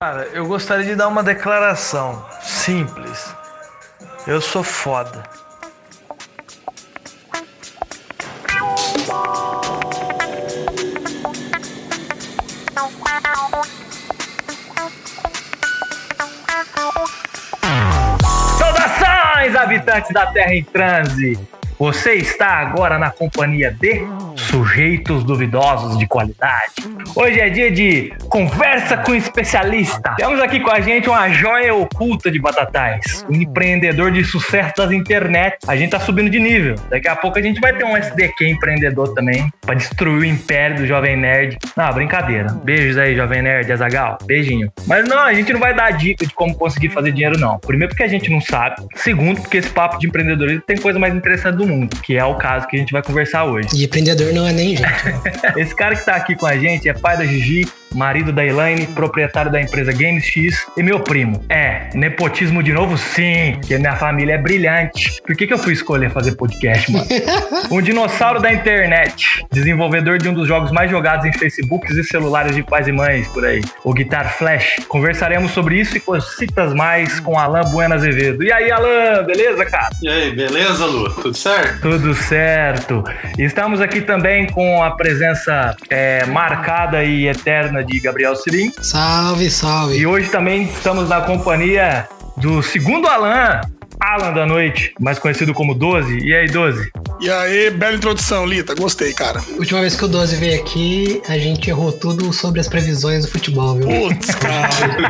Cara, eu gostaria de dar uma declaração simples. Eu sou foda. Saudações, habitantes da Terra em Transe! Você está agora na companhia de sujeitos duvidosos de qualidade. Hoje é dia de conversa com especialista. Temos aqui com a gente uma joia oculta de batatais, um empreendedor de sucesso das internet. A gente tá subindo de nível. Daqui a pouco a gente vai ter um SDQ empreendedor também, para destruir o império do Jovem Nerd. Não, brincadeira. Beijos aí, Jovem Nerd, Azagal. Beijinho. Mas não, a gente não vai dar dica de como conseguir fazer dinheiro, não. Primeiro, porque a gente não sabe. Segundo, porque esse papo de empreendedorismo tem coisa mais interessante do mundo, que é o caso que a gente vai conversar hoje. E empreendedor não é nem gente. Esse cara que tá aqui com a gente é pai da Gigi, marido da Elaine, proprietário da empresa Games X e meu primo. É, nepotismo de novo sim, porque minha família é brilhante. Por que, que eu fui escolher fazer podcast, mano? um dinossauro da internet, desenvolvedor de um dos jogos mais jogados em Facebooks e celulares de pais e mães por aí, o Guitar Flash. Conversaremos sobre isso e cositas mais com Alan Bueno Azevedo. E aí, Alan, beleza, cara? E aí, beleza, Lu? Tudo certo? Tudo certo. Estamos aqui também com a presença é, marcada e eterna de Gabriel Sirim. Salve, salve. E hoje também estamos na companhia do segundo Alan, Alan da Noite, mais conhecido como 12. E aí, 12? E aí, bela introdução, Lita. Gostei, cara. Última vez que o 12 veio aqui, a gente errou tudo sobre as previsões do futebol, viu? Putz, cara.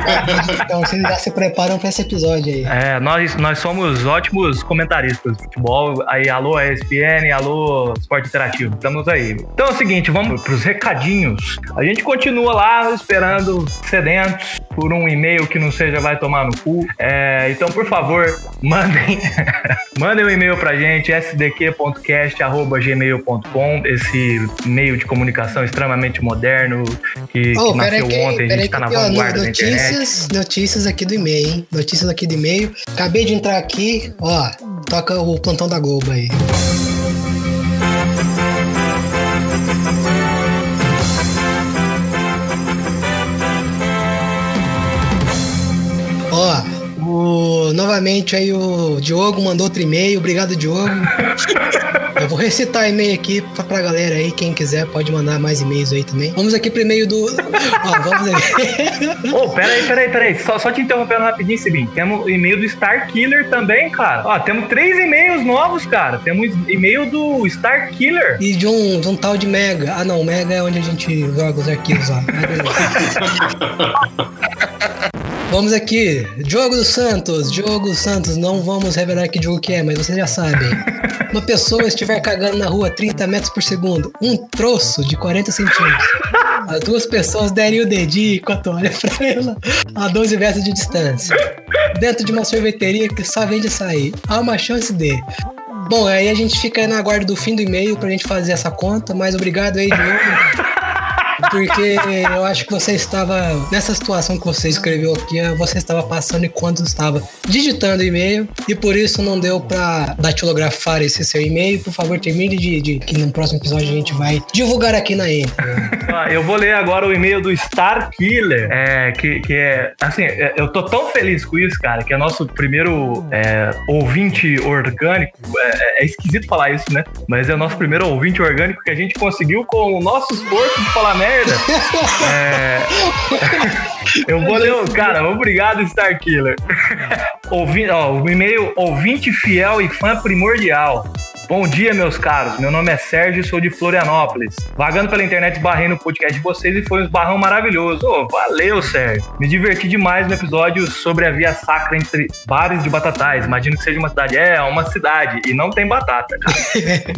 então vocês já se preparam pra esse episódio aí. É, nós, nós somos ótimos comentaristas de futebol. Aí, alô ESPN, alô Esporte Interativo. Estamos aí. Então é o seguinte, vamos pros recadinhos. A gente continua lá esperando sedentos por um e-mail que não seja vai tomar no cu. É, então, por favor, mandem, mandem um e-mail pra gente, sdq.cast.gmail.com, esse meio de comunicação extremamente moderno que, Oh, que nasceu que- ontem, a gente tá na vanguarda da internet. notícias, notícias aqui do e-mail, hein? Notícias aqui do e-mail. Acabei de entrar aqui, ó. Toca o plantão da Globo aí. Novamente aí o Diogo mandou outro e-mail. Obrigado, Diogo. Eu vou recitar e-mail aqui pra, pra galera aí. Quem quiser pode mandar mais e-mails aí também. Vamos aqui pro e-mail do. Ó, vamos aqui. Ô, peraí, peraí, peraí. Só, só te interrompendo rapidinho, Sibim. Temos o e-mail do Star Killer também, cara. Ó, temos três e-mails novos, cara. Temos e-mail do Star Killer. E de um, de um tal de Mega. Ah, não, Mega é onde a gente joga os arquivos lá. Vamos aqui, Diogo dos Santos. Diogo dos Santos, não vamos revelar que jogo que é, mas vocês já sabem. Uma pessoa estiver cagando na rua 30 metros por segundo, um troço de 40 centímetros. As duas pessoas derem o dedinho com a toalha pra ela a 12 metros de distância. Dentro de uma sorveteria que só vende açaí. Há uma chance de. Bom, aí a gente fica na guarda do fim do e-mail pra gente fazer essa conta, mas obrigado aí, Diogo. Porque eu acho que você estava, nessa situação que você escreveu aqui, você estava passando enquanto estava digitando e-mail e por isso não deu pra datilografar esse seu e-mail. Por favor, termine de, de que no próximo episódio a gente vai divulgar aqui na Enter. Ah, eu vou ler agora o e-mail do Star Killer, é, que, que é, assim, é, eu tô tão feliz com isso, cara, que é nosso primeiro é, ouvinte orgânico, é, é esquisito falar isso, né? Mas é o nosso primeiro ouvinte orgânico que a gente conseguiu com o nosso esforço de falar. É, eu vou ler, o- cara, obrigado, Star Killer. Ouvi, ó, o e-mail ouvinte fiel e fã primordial. Bom dia, meus caros. Meu nome é Sérgio e sou de Florianópolis. Vagando pela internet, esbarrei no podcast de vocês e foi um esbarrão maravilhoso. Ô, valeu, Sérgio. Me diverti demais no episódio sobre a via sacra entre bares de batatais. Imagino que seja uma cidade. É, uma cidade. E não tem batata.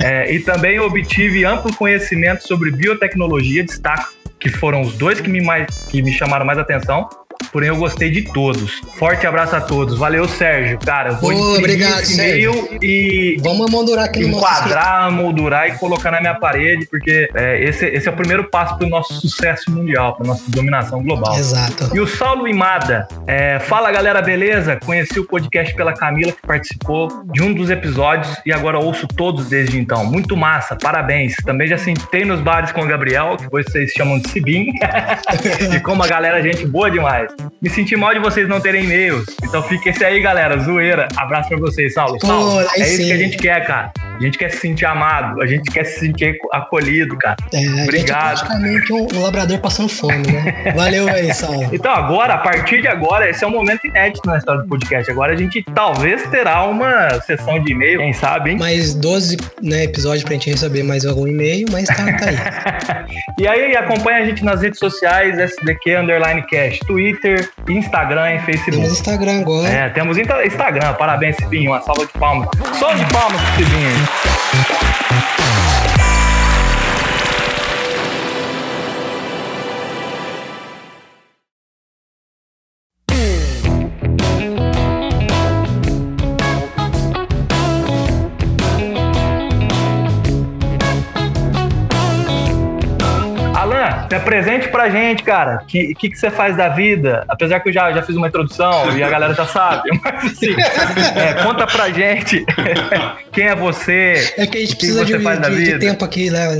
É, e também obtive amplo conhecimento sobre biotecnologia. Destaco que foram os dois que me, mais, que me chamaram mais atenção. Porém, eu gostei de todos. Forte abraço a todos. Valeu, Sérgio. Cara, eu vou Ô, imprimir obrigado, esse e-mail e Vamos moldurar aqui no enquadrar, moldurar e colocar na minha parede, porque é, esse, esse é o primeiro passo para o nosso sucesso mundial, para nossa dominação global. Exato. E o Saulo Imada, é, fala galera, beleza? Conheci o podcast pela Camila, que participou de um dos episódios e agora ouço todos desde então. Muito massa, parabéns. Também já sentei nos bares com o Gabriel, que vocês chamam de Sibim, e como a galera, gente boa demais. Me senti mal de vocês não terem e-mails. Então fica esse aí, galera. Zoeira. Abraço pra vocês, Saulo. Pô, Saulo, é isso sim. que a gente quer, cara. A gente quer se sentir amado, a gente quer se sentir acolhido, cara. É, gente é Obrigado. praticamente um, um labrador passando fome, né? Valeu aí, Saulo. Então agora, a partir de agora, esse é um momento inédito na história do podcast. Agora a gente talvez terá uma sessão de e-mail, quem sabe, hein? Mais 12 né, episódios pra gente receber mais algum e-mail, mas tá, tá aí. E aí, acompanha a gente nas redes sociais, SDQ Underline Cash, Twitter, Instagram e Temos Facebook. Instagram agora. É, temos Insta- Instagram, parabéns, Cibinho, uma salva de palmas. Só de palmas Cibinho. Alan, se apresente pra gente, cara. O que, que, que você faz da vida? Apesar que eu já, já fiz uma introdução e a galera já sabe, mas assim, é, conta pra gente quem é você. É que a gente precisa de, de- de tempo aqui, né?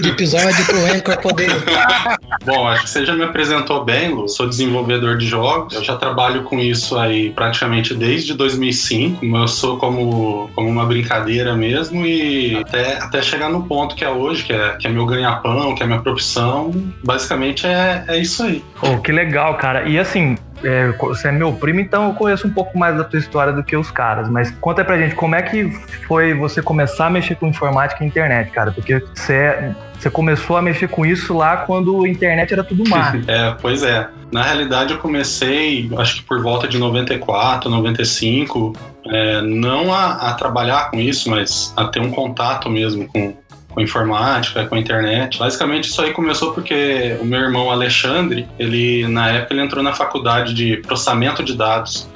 De episódio pro Anchor poder. Bom, acho que você já me apresentou bem, Lu. Sou desenvolvedor de jogos. Eu já trabalho com isso aí praticamente desde 2005. Eu sou como, como uma brincadeira mesmo e até, até chegar no ponto que é hoje, que é, que é meu ganha-pão, que é minha profissão. Basicamente é, é isso aí. Oh, que legal, cara. E assim, é, você é meu primo, então eu conheço um pouco mais da tua história do que os caras. Mas conta pra gente, como é que foi você começar a mexer com informática e internet, cara? Porque você, é- você começou a mexer com isso lá quando a internet era tudo mar. É, pois é. Na realidade, eu comecei, acho que por volta de 94, 95, é, não a, a trabalhar com isso, mas a ter um contato mesmo com, com informática, com a internet. Basicamente, isso aí começou porque o meu irmão Alexandre, ele na época ele entrou na faculdade de processamento de dados.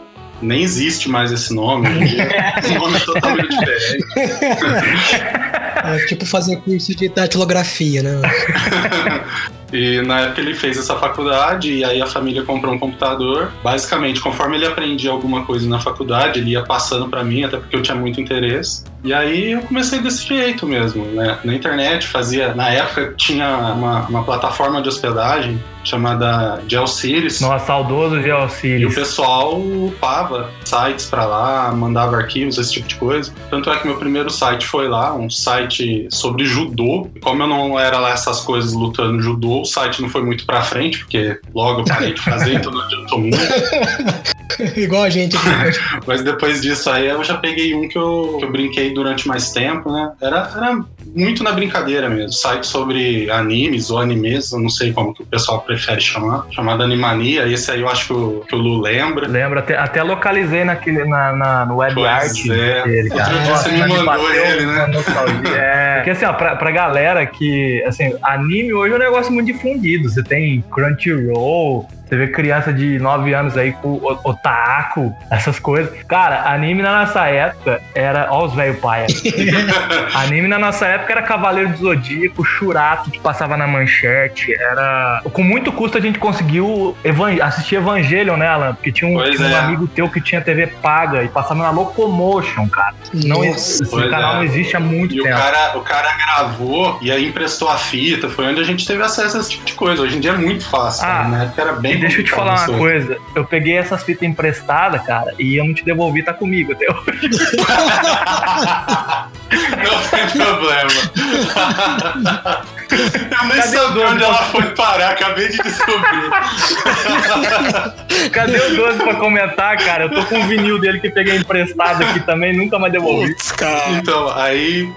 Nem existe mais esse nome, hoje em dia é nome totalmente diferente. É tipo fazer curso de datilografia, né? E na época ele fez essa faculdade e aí a família comprou um computador. Basicamente, conforme ele aprendia alguma coisa na faculdade, ele ia passando pra mim, até porque eu tinha muito interesse. E aí eu comecei desse jeito mesmo, né? Na internet fazia, na época tinha uma, uma plataforma de hospedagem chamada GeoCities. Nossa, saudoso E o pessoal upava sites pra lá, mandava arquivos, esse tipo de coisa. Tanto é que meu primeiro site foi lá, um site sobre judô. E como eu não era lá essas coisas lutando judô, o site não foi muito pra frente, porque logo eu parei de fazer, então não adiantou muito. Igual a gente aqui. Mas depois disso aí eu já peguei um que eu, que eu brinquei durante mais tempo, né? Era, era muito na brincadeira mesmo. Site sobre animes ou animes, eu não sei como que o pessoal prefere chamar. Chamado Animania. Esse aí eu acho que o, que o Lu lembra. Lembra, até, até localizei naquele, na, na, no web Pois art é. dele, cara. Outro dia você me mandou ele, né? É. Porque assim, ó, pra, pra galera que, assim, anime hoje é um negócio muito difundido. Você tem Crunchyroll, você vê criança de 9 anos aí com o- otaku, essas coisas. Cara, anime na nossa época era. Ó, os velho paia. anime na nossa época era Cavaleiro do Zodíaco, Churato, que passava na manchete. Era. Com muito custo a gente conseguiu evan- assistir Evangelion, né, Alan? Porque tinha um, tinha um é. amigo teu que tinha TV paga e passava na Locomotion, cara. Não, Nossa. esse Pois canal é. não existe há muito E o tempo. cara, o cara gravou e aí emprestou a fita. Foi onde a gente teve acesso a esse tipo de coisa. Hoje em dia é muito fácil. Ah, cara. Na época era bem deixa eu te complicado falar uma coisa. Eu peguei essas fitas emprestadas, cara, e eu não te devolvi, tá comigo até hoje. Não tem problema. Eu nem Cadê sabia onde ela foi parar, acabei de descobrir. Cadê o 12 pra comentar, cara? Eu tô com um vinil dele que peguei emprestado aqui também, nunca mais devolvi. Putz, cara. Então, aí,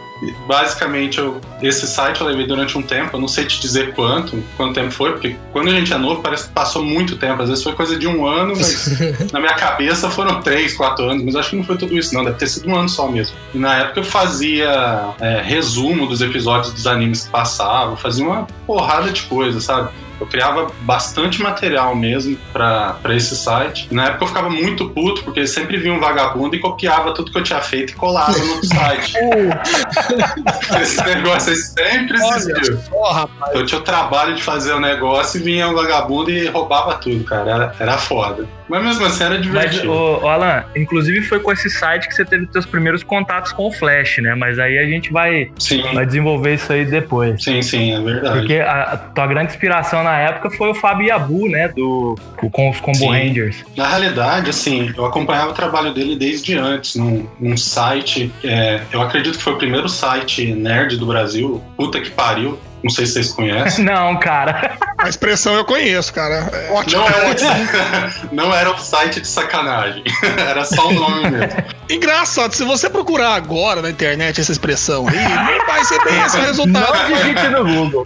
basicamente, eu- esse site eu levei durante um tempo, eu não sei te dizer quanto, quanto tempo foi, porque quando a gente é novo parece que passou muito tempo, às vezes foi coisa de um ano, mas na minha cabeça foram três, quatro anos, mas acho que não foi tudo isso não, deve ter sido um ano só mesmo. E na época eu fazia é, resumo dos episódios dos animes que passavam, fazia uma porrada de coisa, sabe? Eu criava bastante material mesmo pra pra esse site. Na época eu ficava muito puto, porque sempre vinha um vagabundo e copiava tudo que eu tinha feito e colava no site. Esse negócio aí sempre existiu. Ó, rapaz. Eu tinha o trabalho de fazer o negócio e vinha um vagabundo e roubava tudo, cara. Era, era foda. Mas mesmo assim era Mas, divertido. ô, ô, Alan, inclusive foi com esse site que você teve seus primeiros contatos com o Flash, né? Mas aí a gente vai, Sim, vai desenvolver isso aí depois. sim, sim, é verdade. Porque a, a tua grande inspiração na época foi o Fábio Yabu, né? Do, com os Combo Sim. Rangers. Na realidade, assim, eu acompanhava o trabalho dele desde antes, num, num site, é, eu acredito que foi o primeiro site nerd do Brasil, puta que pariu, não sei se vocês conhecem. Não, cara. A expressão eu conheço, cara. É ótimo. Não era, não era um site de sacanagem, era só o nome mesmo. Engraçado, se você procurar agora na internet essa expressão aí, não vai ser bem esse resultado. Não digite no Google.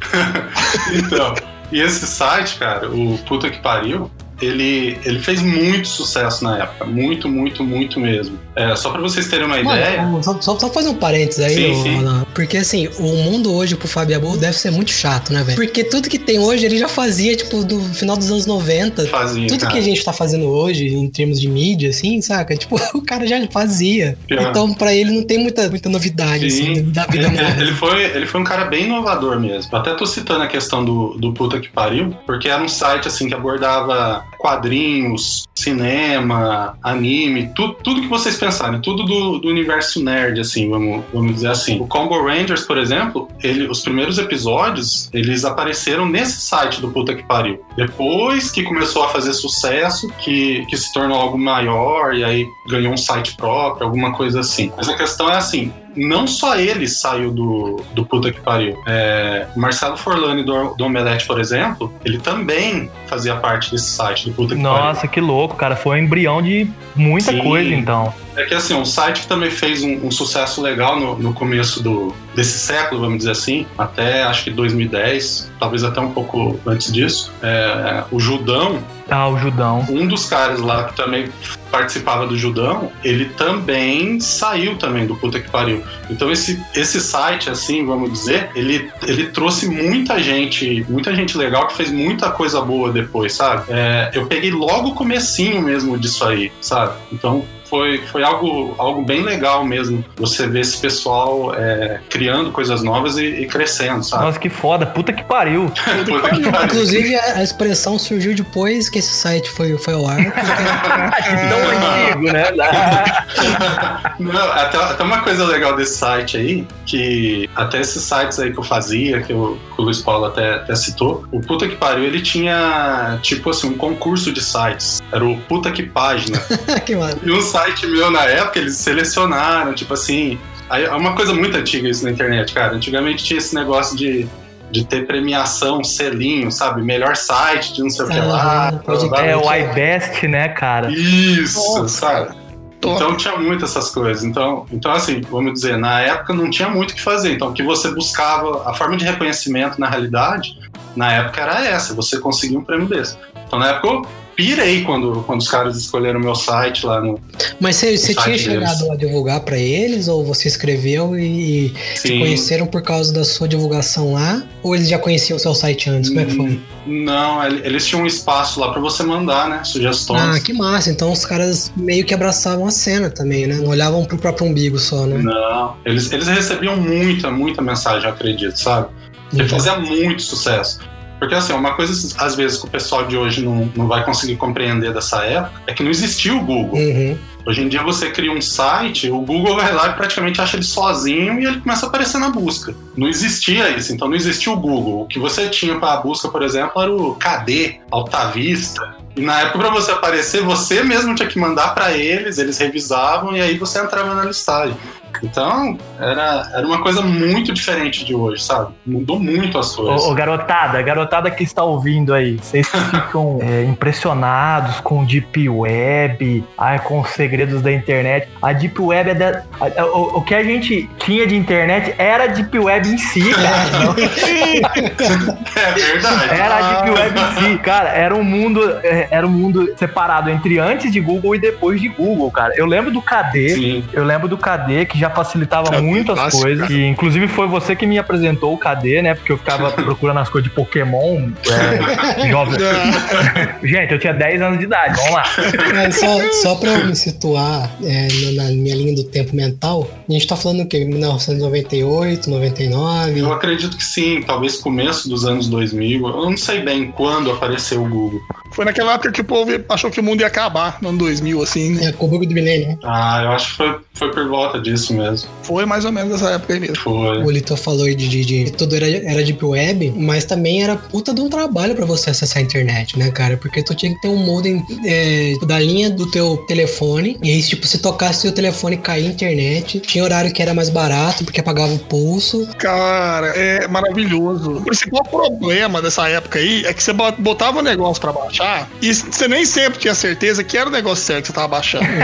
Então, e esse site, cara, o Puta que Pariu, ele, ele fez muito sucesso na época. Muito, muito, muito mesmo. É, só pra vocês terem uma ideia. Mano, só, só, só fazer um parênteses aí, Sim, sim. Alan. porque assim, o mundo hoje pro Fábio Abu deve ser muito chato, né, velho? Porque tudo que tem hoje ele já fazia, tipo, no final dos anos 90. Fazia, Tudo cara. que a gente tá fazendo hoje, em termos de mídia, assim, saca? Tipo, o cara já fazia. Pior. Então, pra ele não tem muita, muita novidade, Sim. assim, da vida Ele, ele foi, ele foi um cara bem inovador mesmo. Até tô citando a questão do, do Puta que Pariu, porque era um site assim que abordava quadrinhos, cinema, anime, tu, tudo que vocês pensarem, tudo do, do universo nerd, assim, vamos, vamos dizer assim. O Combo Rangers, por exemplo, ele, os primeiros episódios, eles apareceram nesse site do Puta que Pariu. Depois que começou a fazer sucesso, que, que se tornou algo maior, e aí ganhou um site próprio, alguma coisa assim. Mas a questão é assim, não só ele saiu do, do puta que pariu. É, Marcelo Forlani do, do Omelete, por exemplo, ele também fazia parte desse site do puta que pariu. Nossa, que louco, cara. Foi um embrião de muita Sim. coisa, então. É que assim, um site que também fez um, um sucesso legal no, no começo do, desse século, vamos dizer assim, até acho que 2010, talvez até um pouco antes disso, é, o Judão, Ah, o Judão. um dos caras lá que também participava do Judão, ele também saiu também do puta que pariu. Então esse, esse site, assim, vamos dizer, ele, ele trouxe muita gente, muita gente legal que fez muita coisa boa depois, sabe? É, eu peguei logo o comecinho mesmo disso aí, sabe? Então foi, foi algo, algo bem legal mesmo. Você ver esse pessoal é, criando coisas novas e, e crescendo, sabe? Nossa, que foda. Puta que pariu. Puta que pariu. Inclusive, a, expressão surgiu depois que esse site foi, foi ao ar. Tão antigo, né? Não, até, até uma coisa legal desse site aí, que até esses sites aí que eu fazia, que, eu, o Luiz Paulo até, até citou, o Puta que Pariu, ele tinha, tipo assim, um concurso de sites. Era o Puta que Página. que. E um site meu na época, eles selecionaram, tipo assim. É uma coisa muito antiga isso na internet, cara. Antigamente tinha esse negócio de, de ter premiação, selinho, sabe? Melhor site de não sei o que lá. Ah, blá, blá, É o iBest, né, cara? Isso, Nossa, sabe? Top. Então tinha muito essas coisas. Então, então, assim, vamos dizer, na época não tinha muito o que fazer. Então, o que você buscava, a forma de reconhecimento na realidade, na época era essa, você conseguia um prêmio desse. Então, na época pirei quando, quando os caras escolheram o meu site lá no. Mas você, tinha deles. chegado a divulgar pra eles ou você escreveu e se conheceram por causa da sua divulgação lá? Ou eles já conheciam o seu site antes? Como é que foi? Não, ele- eles tinham um espaço lá pra você mandar, né? Sugestões. Ah, que massa. Então os caras meio que abraçavam a cena também, né? Não olhavam pro próprio umbigo só, né? Não, eles, eles recebiam muita, muita mensagem, eu acredito, sabe? Ele fazia muito sucesso. Porque, assim, uma coisa, às vezes, que o pessoal de hoje não, não vai conseguir compreender dessa época é que não existia o Google. Uhum. Hoje em dia, você cria um site, o Google vai lá e praticamente acha ele sozinho e ele começa a aparecer na busca. Não existia isso, então não existia o Google. O que você tinha para a busca, por exemplo, era o KD, Alta Vista. E na época, para você aparecer, você mesmo tinha que mandar para eles, eles revisavam e aí você entrava na listagem. Então, era, era uma coisa muito diferente de hoje, sabe? Mudou muito as coisas. Ô, ô, garotada, garotada que está ouvindo aí, vocês ficam é, impressionados com Deep Web, ai, com os segredos da internet. A Deep Web é da. a- a- o, o que a gente tinha de internet era a Deep Web em si, cara. É verdade. Era a Deep Web em si, cara. Era um mundo, é, era um mundo separado entre antes de Google e depois de Google, cara. Eu lembro do KD, Sim. eu lembro do KD, que já facilitava É muitas clássico, coisas. cara. E, inclusive foi você que me apresentou o KD, né? Porque eu ficava procurando as coisas de Pokémon. é, jovem. Gente, eu tinha 10 anos de idade, vamos lá. Mas só, só pra eu me situar é, na, na minha linha do tempo mental, a gente tá falando o quê? 1998, 99? Eu acredito que sim, talvez começo dos anos 2000. Eu não sei bem quando apareceu o Google. Foi naquela época que o povo achou que o mundo ia acabar, no ano 2000, assim, né? É, com o bug do milênio. Ah, eu acho que foi, foi por volta disso mesmo. Foi mais ou menos nessa época aí mesmo. Foi. O Lito falou aí de, de, de tudo era, era Deep Web, mas também era puta de um trabalho pra você acessar a internet, né, cara? Porque tu tinha que ter um modem é, da linha do teu telefone, e aí, tipo, se tocasse o telefone cair a internet, tinha horário que era mais barato, porque apagava o pulso. Cara, é maravilhoso. O principal problema dessa época aí é que você botava o negócio pra baixar e você nem sempre tinha certeza que era o negócio certo que você tava baixando.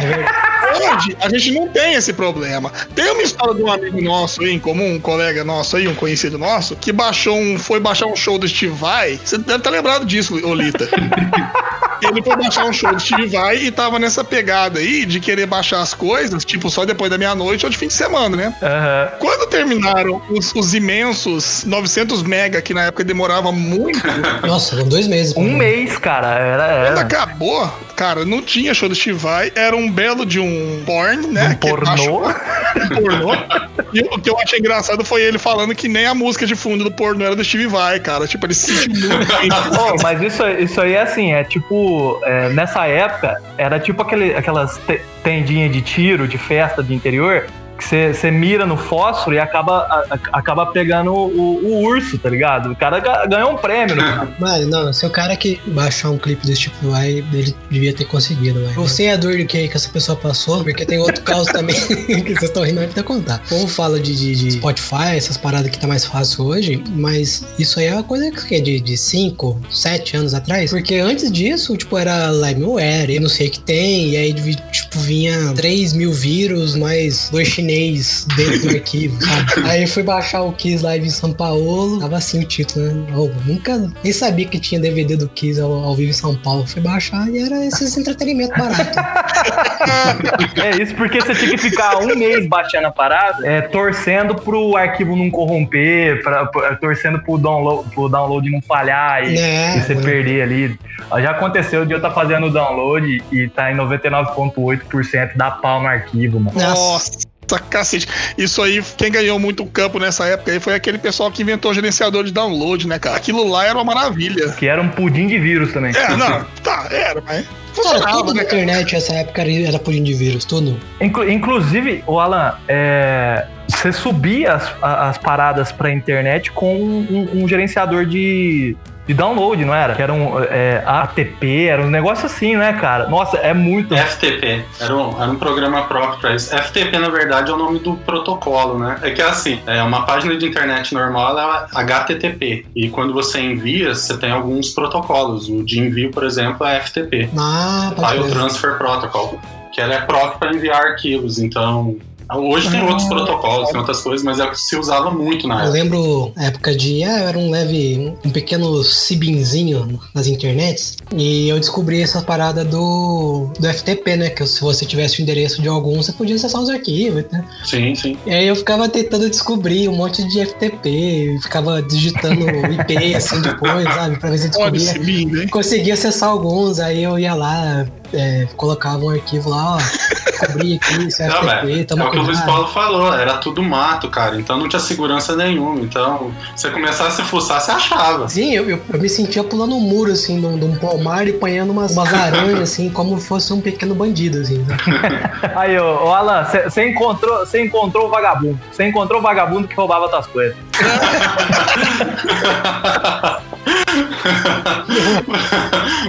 Hoje, a gente não tem esse problema. Tem uma história de um amigo nosso aí, em comum, um colega nosso aí, um conhecido nosso, que baixou um, foi baixar um show do Steve Vai. Você deve estar lembrado disso, Olita. Ele foi baixar um show do Steve Vai e tava nessa pegada aí de querer baixar as coisas, tipo, só depois da meia-noite ou de fim de semana, né? Aham. Quando terminaram os, os imensos 900 mega, que na época demorava muito, Nossa, foram dois meses. Um mês, cara. Era. quando era. acabou, cara, não tinha show do Steve Vai, era um belo de um porn, né? Um que pornô. baixou- um pornô. E o que eu achei engraçado foi ele falando que nem a música de fundo do pornô era do Steve Vai, cara. Tipo, ele se sentiu muito bem. Ô, mas isso, isso aí é assim, é tipo, é, nessa época, era tipo aquele, aquelas te- tendinhas de tiro, de festa de interior, que você- mira no fósforo e acaba, a- acaba pegando o, o urso, tá ligado? O cara ga- ganhou um prêmio. Né? Mano, não, se o cara que baixar um clipe desse tipo vai, ele devia ter conseguido, vai. Eu sei a dor que, que essa pessoa passou, porque tem outro caso também que vocês estão rindo de contar. O povo fala de, de, de Spotify, essas paradas que tá mais fácil hoje, mas isso aí é uma coisa que é de 5, 7 anos atrás. Porque antes disso, tipo, era Limeware, e não sei o que tem, e aí, tipo, vinha 3 mil vírus, mais dois chinês dentro do arquivo, sabe? Aí eu fui baixar o Kiss Live em São Paulo, tava assim o título, né? Eu nunca nem sabia que tinha DVD do Kiss ao, ao vivo em São Paulo. Fui baixar e era esses entretenimento barato. É isso porque você tinha que ficar um mês baixando a parada, é, torcendo pro arquivo não corromper, pra, pra- torcendo pro download, pro download não falhar e, Né? e você É. perder ali. Já aconteceu de eu estar fazendo o download e tá em 99,8% da pau no arquivo, mano. Nossa, cacete. Isso aí, quem ganhou muito campo nessa época aí foi aquele pessoal que inventou o gerenciador de download, né, cara? Aquilo lá era uma maravilha. Que era um pudim de vírus também. É, não, tá, era, mas Cara, funcionava, tudo né, na cara? internet nessa época era, pudim de vírus, tudo. Inclu- inclusive, o Alan, é, você subia as, as paradas pra internet com um, um gerenciador de, de download, não era? Que era um é, ATP, era um negócio assim, né, cara? Nossa, é muito. FTP, era um, era um programa próprio para isso. FTP, na verdade, é o nome do protocolo, né? É que é assim, é uma página de internet normal, ela é HTTP. E quando você envia, você tem alguns protocolos. O de envio, por exemplo, é FTP. Ah, File crer. Transfer Protocol, que ela é própria para enviar arquivos. Então, hoje tem Ah, outros protocolos, tem outras coisas, mas é o que se usava muito na Eu época. lembro a época de. Ah, eu era um leve. Um pequeno cibinzinho nas internets. E eu descobri essa parada do, do FTP, né? Que se você tivesse o endereço de algum, você podia acessar os arquivos, né? Sim, sim. E aí eu ficava tentando descobrir um monte de FTP, ficava digitando IP assim depois, sabe? Pra ver se eu Olha descobria. esse lindo, hein? Conseguia acessar alguns, aí eu ia lá, é, colocava um arquivo lá, ó. Descobri aqui, é Não, velho, é toma o que o Luiz. Paulo falou, era tudo mato, cara, então não tinha segurança nenhuma. Então, se você começasse a fuçar, você achava. Sim, eu, eu, eu me sentia pulando um muro, assim, de um, de um pomar e apanhando umas, umas aranhas, assim, como fosse um pequeno bandido, assim. né? Aí, ô, ô Alan, você encontrou, você encontrou o vagabundo. Você encontrou o vagabundo que roubava tuas coisas.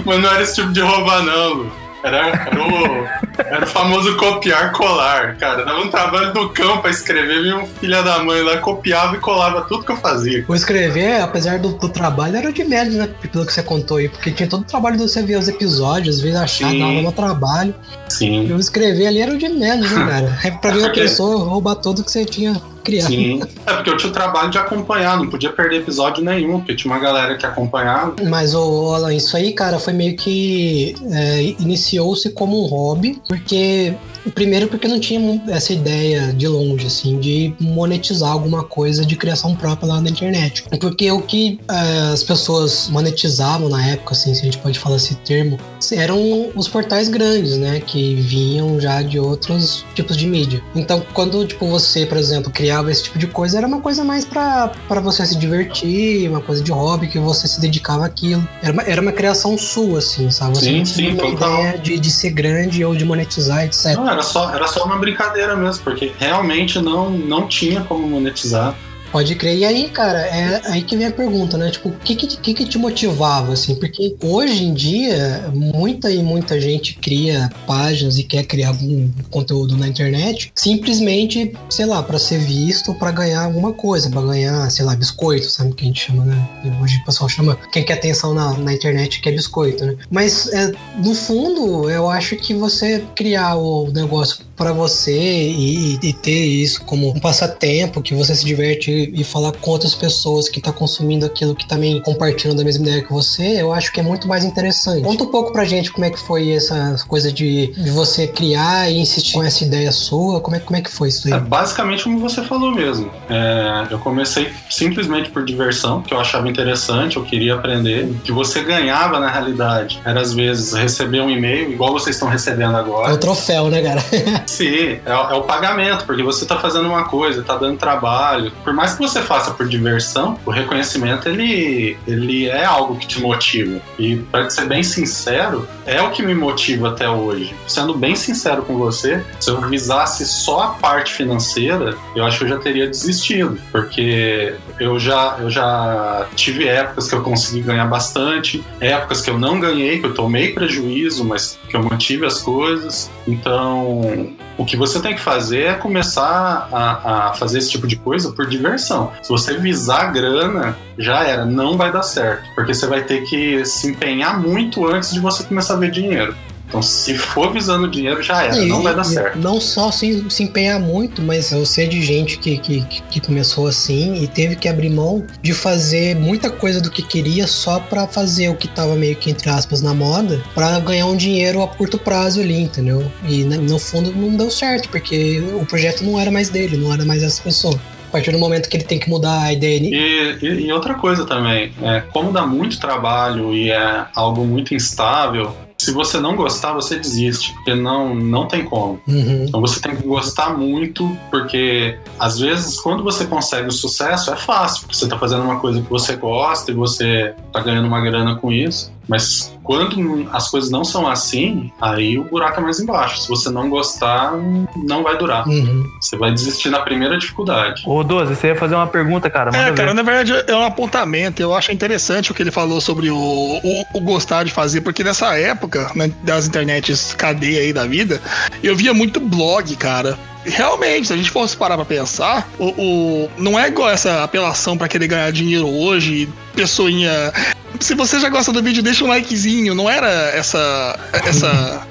Mas não era esse tipo de roubar, não, Lu. Era, era, o, era o famoso copiar colar, cara. Dava um trabalho do cão pra escrever, vinha um filho da mãe lá, copiava e colava tudo que eu fazia. O escrever, apesar do, do trabalho, era de menos, né? Pelo que você contou aí, porque tinha todo o trabalho de você ver os episódios, às vezes achar, Sim. dava no trabalho. Sim. Eu escrever ali era o de menos, né, cara? É pra ver Porque- pessoa roubar tudo que você tinha criado. Sim. É porque eu tinha o trabalho de acompanhar, não podia perder episódio nenhum, porque tinha uma galera que acompanhava. Mas, ô, Alan, isso aí, cara, foi meio que é, iniciou-se como um hobby, porque Primeiro porque não tinha essa ideia de longe, assim, de monetizar alguma coisa de criação própria lá na internet. Porque o que é, as pessoas monetizavam na época, assim, se a gente pode falar esse termo, eram os portais grandes, né? Que vinham já de outros tipos de mídia. Então, quando, tipo, você, por exemplo, criava esse tipo de coisa, era uma coisa mais para você se divertir, uma coisa de hobby, que você se dedicava àquilo. Era uma, era uma criação sua, assim, sabe? Você Sim, não sim, tinha uma total. ideia de, de ser grande ou de monetizar, etc. Não, era só, era só uma brincadeira mesmo, porque realmente não, não tinha como monetizar. Pode crer. E aí, cara, é aí que vem a pergunta, né? Tipo, o que que, que te motivava, assim? Porque hoje em dia, muita e muita gente cria páginas e quer criar algum conteúdo na internet simplesmente, sei lá, para ser visto, para ganhar alguma coisa, para ganhar, sei lá, biscoito, sabe o que a gente chama, né? Hoje o pessoal chama, quem quer atenção na, na internet quer biscoito, né? Mas, é, no fundo, eu acho que você criar o negócio para você e, e, ter isso como um passatempo que você se diverte e falar com outras pessoas que tá consumindo aquilo que também compartilham da mesma ideia que você, eu acho que é muito mais interessante. Conta um pouco pra gente como é que foi essa coisa de, de você criar e insistir com essa ideia sua, como é, como é que foi isso aí? É basicamente como você falou mesmo. É, eu comecei simplesmente por diversão, que eu achava interessante, eu queria aprender. O que você ganhava na realidade era às vezes receber um e-mail, igual vocês estão recebendo É agora. o troféu, né, cara? Sim, é, é o pagamento, porque você está fazendo uma coisa, está dando trabalho. Por mais que você faça por diversão, o reconhecimento ele, ele é algo que te motiva. E para ser bem sincero, é o que me motiva até hoje. Sendo bem sincero com você, se eu visasse só a parte financeira, eu acho que eu já teria desistido, porque eu já, eu já tive épocas que eu consegui ganhar bastante, épocas que eu não ganhei, que eu tomei prejuízo, mas que eu mantive as coisas. Então, o que você tem que fazer é começar a, a, fazer esse tipo de coisa por diversão. Se você visar grana, já era, não vai dar certo, porque você vai ter que se empenhar muito antes de você começar a ver dinheiro. Então, se for visando dinheiro, já era, E- não vai dar certo. Não só se, se empenhar muito, mas eu sei de gente que, que, que começou assim e teve que abrir mão de fazer muita coisa do que queria só pra fazer o que tava meio que, entre aspas, na moda, pra ganhar um dinheiro a curto prazo ali, entendeu? E né, no fundo não deu certo, porque o projeto não era mais dele, não era mais essa pessoa. A partir do momento que ele tem que mudar a ideia. E, e- e outra coisa também, é, como dá muito trabalho e é algo muito instável, se você não gostar, você desiste, porque não, não tem como. Uhum. Então você tem que gostar muito, porque às vezes quando você consegue o sucesso é fácil, porque você está fazendo uma coisa que você gosta e você está ganhando uma grana com isso. Mas quando as coisas não são assim, aí o buraco é mais embaixo. Se você não gostar, não vai durar. Uhum. Você vai desistir na primeira dificuldade. Ô, Doze, você ia fazer uma pergunta, cara. Manda É, ver. cara, na verdade é um apontamento. Eu acho interessante o que ele falou sobre o, o, o gostar de fazer, porque nessa época, né, das internets cadeia aí da vida, eu via muito blog, cara. Realmente, se a gente fosse parar pra pensar, o, o- não é igual essa apelação pra querer ganhar dinheiro hoje, pessoinha. Se você já gosta do vídeo, deixa um likezinho. Não era essa. essa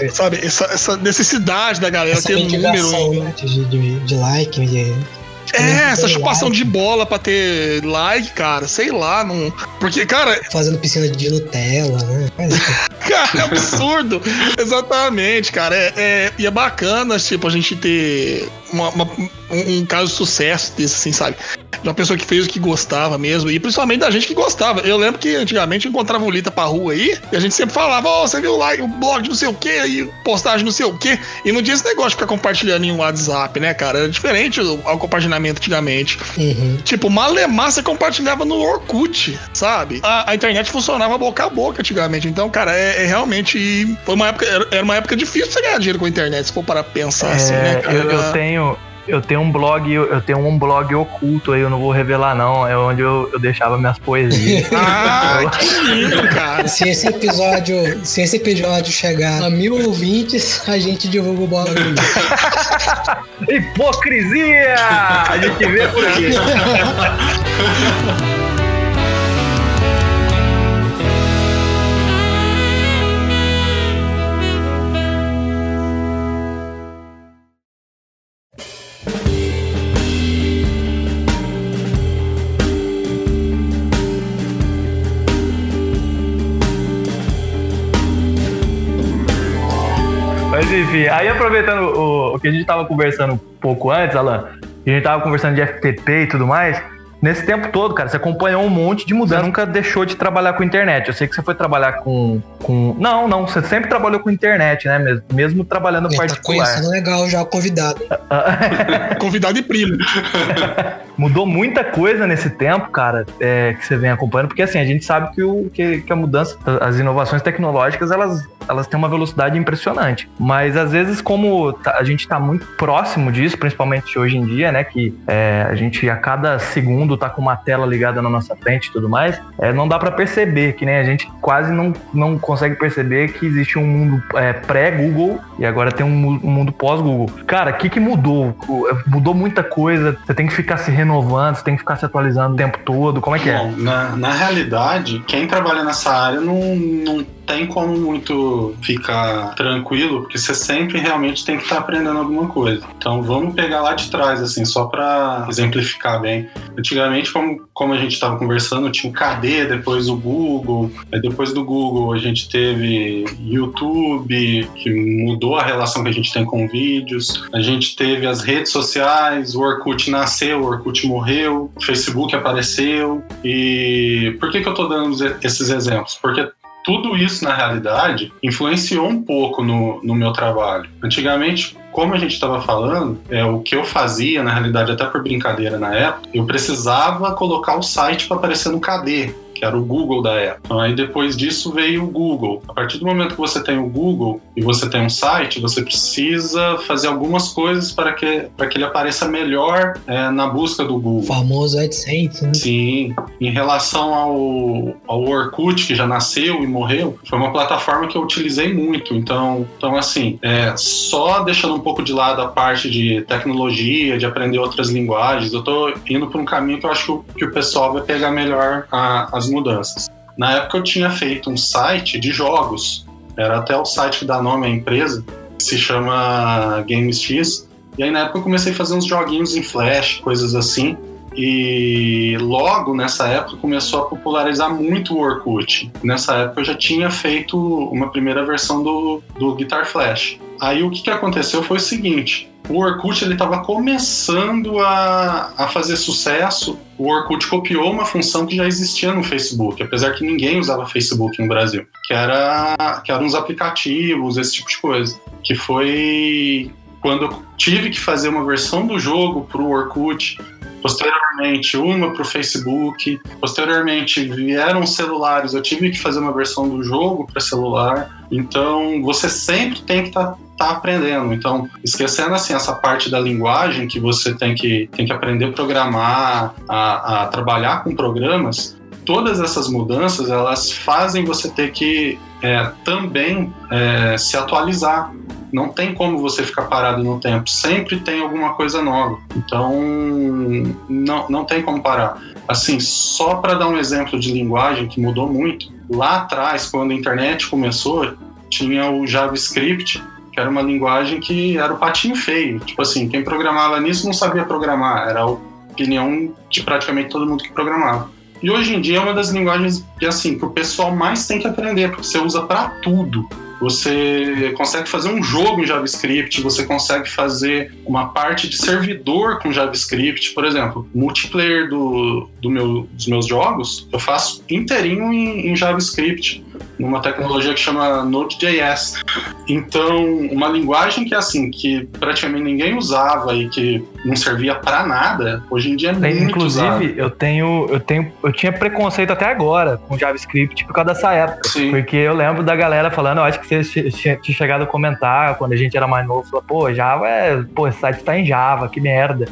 É, sabe, essa, essa necessidade da galera Essa ter um número. né, de, de, de like, de... É, essa chupação like, de bola pra ter like, cara, sei lá, não. Porque, cara, Fazendo piscina de Nutella, né? Cara, é absurdo. Exatamente, cara. É, é- e é bacana, tipo, a gente ter uma- uma- um, um caso de sucesso desse, assim, sabe? De uma pessoa que fez o que gostava mesmo. E principalmente da gente que gostava. Eu lembro que antigamente eu encontrava o Lita pra rua aí, e a gente sempre falava, ó, você viu lá o blog de não sei o quê, e postagem não sei o quê. E não tinha esse negócio de ficar compartilhando em um WhatsApp, né, cara? Era diferente o, o compartilhamento antigamente. Uhum. Tipo, Malemar você compartilhava no Orkut, sabe? A, a internet funcionava boca a boca antigamente. Então, cara, é, é realmente. Foi uma época. Era, era uma época difícil você ganhar dinheiro com a internet, se for para pensar assim, né, É, cara? eu, eu tenho. Eu tenho um blog, eu tenho um blog oculto aí, eu não vou revelar não, é onde eu, eu deixava minhas poesias. Ah, que lindo, cara. Se esse episódio, se esse episódio chegar a mil ouvintes, a gente divulga o do Hipocrisia! A gente vê por aqui. Mas enfim, aí aproveitando o, o que a gente tava conversando um pouco antes, Alan, a gente tava conversando de FTP e tudo mais. Nesse tempo todo, cara, você acompanhou um monte de mudança, nunca deixou de trabalhar com internet. Eu sei que você foi trabalhar com. com... Não, não, você sempre trabalhou com internet, né? Mesmo, mesmo trabalhando É, tá particular. conhecendo legal já o convidado. Convidado e primo. Mudou muita coisa nesse tempo, cara, é, que você vem acompanhando, porque assim, a gente sabe que, o, que, que a mudança, as inovações tecnológicas, elas, elas têm uma velocidade impressionante. Mas às vezes, como tá- a gente tá muito próximo disso, principalmente hoje em dia, né, que é, a gente a cada segundo tá com uma tela ligada na nossa frente e tudo mais, é, não dá pra perceber, que nem a gente quase não, não consegue perceber que existe um mundo é, pré-Google e agora tem um, um mundo pós-Google. Cara, o que, que mudou? Mudou muita coisa, você tem que ficar se renovando, você tem que ficar se atualizando o tempo todo, como é que é? Bom, na, na realidade, quem trabalha nessa área não, não tem como muito ficar tranquilo, porque você sempre realmente tem que estar aprendendo alguma coisa. Então vamos pegar lá de trás, assim, só para exemplificar bem. Antigamente, como, como a gente estava conversando, tinha o KD, depois o Google, depois do Google a gente teve YouTube, que mudou a relação que a gente tem com vídeos, a gente teve as redes sociais, o Orkut nasceu, o Orkut morreu, o Facebook apareceu, e por que, que eu estou dando esses exemplos? Porque tudo isso, na realidade, influenciou um pouco no, no meu trabalho. Antigamente, como a gente estava falando, é, o que eu fazia, na realidade, até por brincadeira na época, eu precisava colocar o site para aparecer no KD, que era o Google da época. Aí depois disso veio o Google. A partir do momento que você tem o Google e você tem um site, você precisa fazer algumas coisas para que, para que ele apareça melhor é, na busca do O Google. famoso AdSense, né? Sim, em relação ao, ao Orkut, que já nasceu e morreu, foi uma plataforma que eu utilizei muito. Então, então assim, é, só deixando um pouco de lado a parte de tecnologia, de aprender outras linguagens, eu tô indo por um caminho que eu acho que o, que o pessoal vai pegar melhor a- as mudanças. Na época eu tinha feito um site de jogos, era até o site que dá nome à empresa, que se chama GamesX. E aí na época eu comecei a fazer uns joguinhos em Flash, coisas assim. E logo nessa época começou a popularizar muito o Orkut. Nessa época eu já tinha feito uma primeira versão do, do Guitar Flash. Aí o que, que aconteceu foi o seguinte: o Orkut ele estava começando a, a fazer sucesso. O Orkut copiou uma função que já existia no Facebook, apesar que ninguém usava Facebook no Brasil, que era que eram uns aplicativos, esse tipo de coisa. Que foi quando eu tive que fazer uma versão do jogo para o Orkut posteriormente uma para o Facebook, posteriormente vieram celulares, eu tive que fazer uma versão do jogo para celular. Então você sempre tem que estar tá, aprendendo. Então, esquecendo assim essa parte da linguagem que você tem que, tem que aprender a programar, a, a trabalhar com programas, todas essas mudanças elas fazem você ter que é, também é, se atualizar. Não tem como você ficar parado no tempo. Sempre tem alguma coisa nova. Então, não, não tem como parar. Assim, só para dar um exemplo de linguagem que mudou muito, lá atrás, quando a internet começou, tinha o JavaScript, que era uma linguagem que era o patinho feio. Tipo assim, quem programava nisso não sabia programar. Era a opinião de praticamente todo mundo que programava. E hoje em dia é uma das linguagens que, assim, que o pessoal mais tem que aprender, porque você usa para tudo. Você consegue fazer um jogo em JavaScript, você consegue fazer uma parte de servidor com JavaScript, por exemplo, multiplayer do, do meu, dos meus jogos, eu faço inteirinho em, em JavaScript, numa tecnologia que chama Node.js. Então, uma linguagem que assim, que praticamente ninguém usava e que não servia para nada, hoje em dia é muito Inclusive, usado. eu tenho, eu tenho, eu tinha preconceito até agora com JavaScript por causa dessa época. Sim. Porque eu lembro da galera falando, eu acho que você tinha chegado a comentar quando a gente era mais novo, falou, pô, Java é, pô, esse site tá em Java, que merda.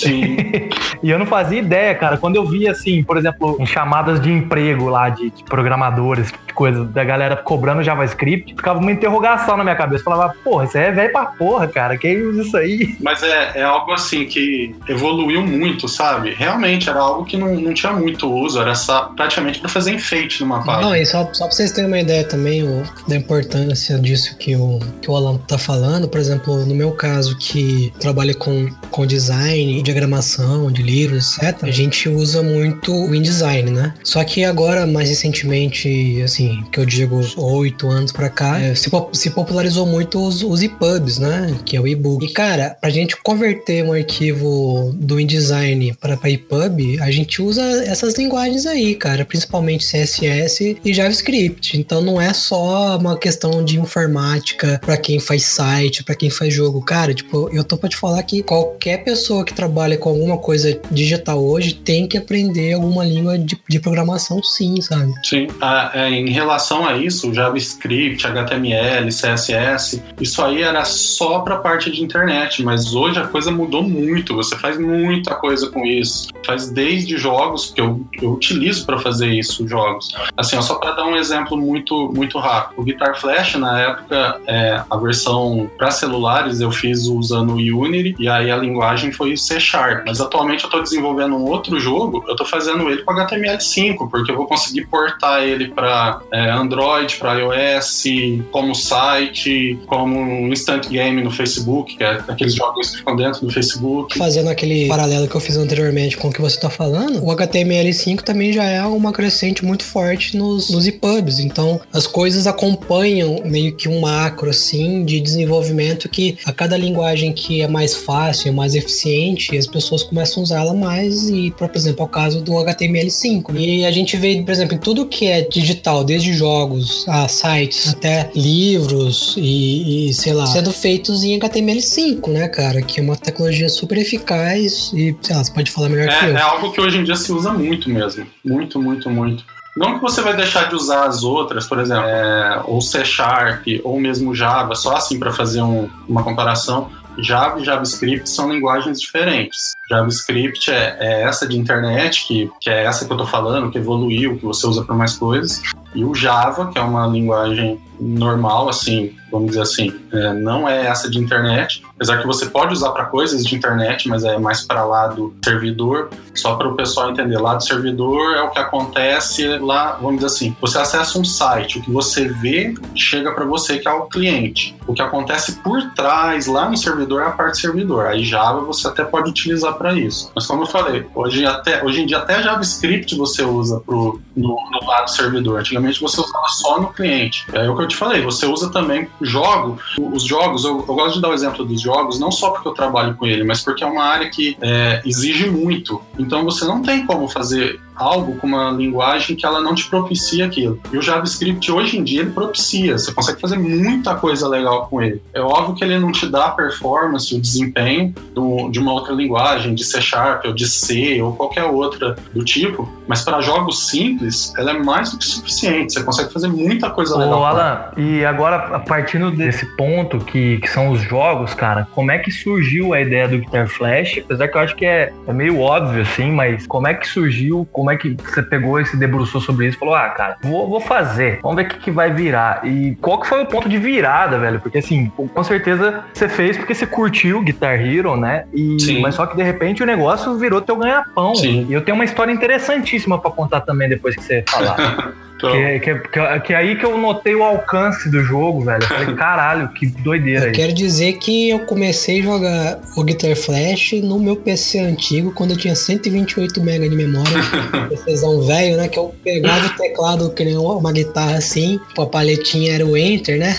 Sim. E eu não fazia ideia, cara. Quando eu via, assim, por exemplo, em chamadas de emprego lá, de, de programadores, de coisa, da galera cobrando JavaScript, ficava uma interrogação na minha cabeça. Eu falava, porra, isso aí é velho pra porra, cara. Quem usa isso aí? Mas é, é algo assim que evoluiu muito, sabe? Realmente era algo que não, não tinha muito uso, era só praticamente para fazer enfeite numa Não, página. e só, só pra vocês terem uma ideia também o, da importância disso que o, que o Alan tá falando, por exemplo, no meu caso, que trabalha com, com design, diagramação de livros, etc., a gente usa muito o InDesign, né? Só que agora, mais recentemente, assim, que eu digo oito anos pra cá, é, se, se, popularizou muito os, os EPUBs, né? Que é o e-book. E, cara, pra gente converter um arquivo do InDesign pra, pra EPUB, a gente usa essas linguagens aí, cara, principalmente CSS e JavaScript. Então não é só uma questão de informática para quem faz site, para quem faz jogo. Cara, tipo, eu tô pra te falar que qualquer pessoa que trabalha com alguma coisa digital hoje tem que aprender alguma língua de, de programação, sim, sabe? Sim. Ah, é, em relação a isso, JavaScript, HTML, CSS, isso aí era só pra parte de internet, mas hoje a coisa mudou muito. Você faz muita coisa com isso. Faz desde jogos, que eu, eu utilizo para fazer isso, jogos. Assim, só para dar um exemplo muito, muito rápido. O Guitar Flash, na época, é, a versão para celulares eu fiz usando o Unity, e aí a linguagem foi C Sharp. Mas atualmente eu estou desenvolvendo um outro jogo, eu estou fazendo ele com HTML5, porque eu vou conseguir portar ele para é, Android, para iOS, como site, como um instant game no Facebook, que é aqueles jogos que ficam dentro do Facebook. Fazendo aquele paralelo que eu fiz anteriormente com o que você está falando, o HTML5 também já é uma crescente muito forte nos, nos EPUBs. Então, as coisas acompanham meio que um macro, assim, de desenvolvimento que a cada linguagem que é mais fácil, mais eficiente, as pessoas começam a usá-la mais e, por exemplo, é o caso do HTML5. E a gente vê, por exemplo, em tudo que é digital, desde jogos a sites, até livros e, e sei lá, sendo feitos em HTML5, né, cara? Que é uma tecnologia super eficaz e, sei lá, você pode falar melhor é, que eu. É algo que hoje em dia se usa muito mesmo. Muito, muito, muito. Não que você vai deixar de usar as outras, por exemplo, é, ou C Sharp, ou mesmo Java, só assim para fazer um, uma comparação. Java e JavaScript são linguagens diferentes. JavaScript é, é, essa de internet, que, que é essa que eu estou falando, que evoluiu, que você usa para mais coisas. E o Java, que é uma linguagem normal, assim, vamos dizer assim, é, não é essa de internet, apesar que você pode usar para coisas de internet, mas é mais para lá do servidor, só para o pessoal entender. Lá do servidor é o que acontece lá, vamos dizer assim, você acessa um site, o que você vê chega para você, que é o cliente. O que acontece por trás, lá no servidor, é a parte servidor. Aí Java você até pode utilizar para isso. Mas como eu falei, hoje, até, hoje em dia até JavaScript você usa pro, no, no lado servidor. Antigamente você usava só no cliente. É o que eu te falei, você usa também jogo, os jogos, eu, eu, gosto de dar o exemplo dos jogos, não só porque eu trabalho com ele, mas porque é uma área que é, exige muito. Então você não tem como fazer algo com uma linguagem que ela não te propicia aquilo. E o JavaScript hoje em dia ele propicia, você consegue fazer muita coisa legal com ele. É óbvio que ele não te dá a performance, o desempenho do, de uma outra linguagem, de C Sharp ou de C ou qualquer outra do tipo, mas para jogos simples, ela é mais do que suficiente. Você consegue fazer muita coisa Ô, legal. Alan, e agora, a partindo desse ponto que, que são os jogos, cara, como é que surgiu a ideia do Guitar Flash? Apesar que eu acho que é, é meio óbvio, assim, mas como é que surgiu? Como como é que você pegou e se debruçou sobre isso e falou, ah, cara, vou, vou fazer, vamos ver o que, que vai virar. E qual que foi o ponto de virada, velho? Porque assim, com certeza você fez porque você curtiu Guitar Hero, né? E, Sim. Mas só que de repente o negócio virou teu ganha-pão. E eu tenho uma história interessantíssima para contar também depois que você falar. Então... Que, que, que, que, é aí que eu notei o alcance do jogo, velho. Eu falei, caralho, que doideira eu Quero dizer que eu comecei a jogar o Guitar Flash no meu PC antigo, quando eu tinha 128 MB de memória. PCzão velho, né? Que eu pegava o teclado que nem uma guitarra assim, a paletinha era o Enter, né?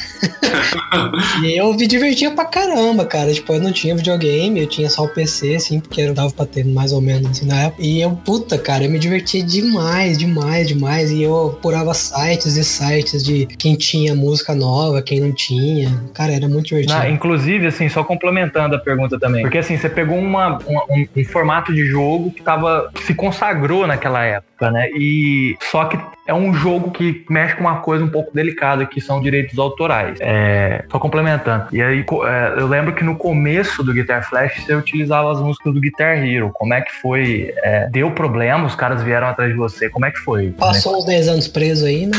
e eu me divertia pra caramba, cara. Tipo, eu não tinha videogame, eu tinha só o PC, assim, porque eu dava pra ter mais ou menos assim na época. E eu, puta, cara, eu me divertia demais, demais, demais. E eu, procurava sites e sites de quem tinha música nova, quem não tinha. Cara, era muito divertido. Inclusive, assim, só complementando a pergunta também. Porque assim, você pegou uma, uma um, um, formato de jogo que tava. se consagrou naquela época, né? E só que é um jogo que mexe com uma coisa um pouco delicada, que são direitos autorais. É, só complementando. E aí, é, eu lembro que no começo do Guitar Flash, você utilizava as músicas do Guitar Hero. Como é que foi? É, deu problema? Os caras vieram atrás de você? Como é que foi? Passou uns 10 anos preso aí, né?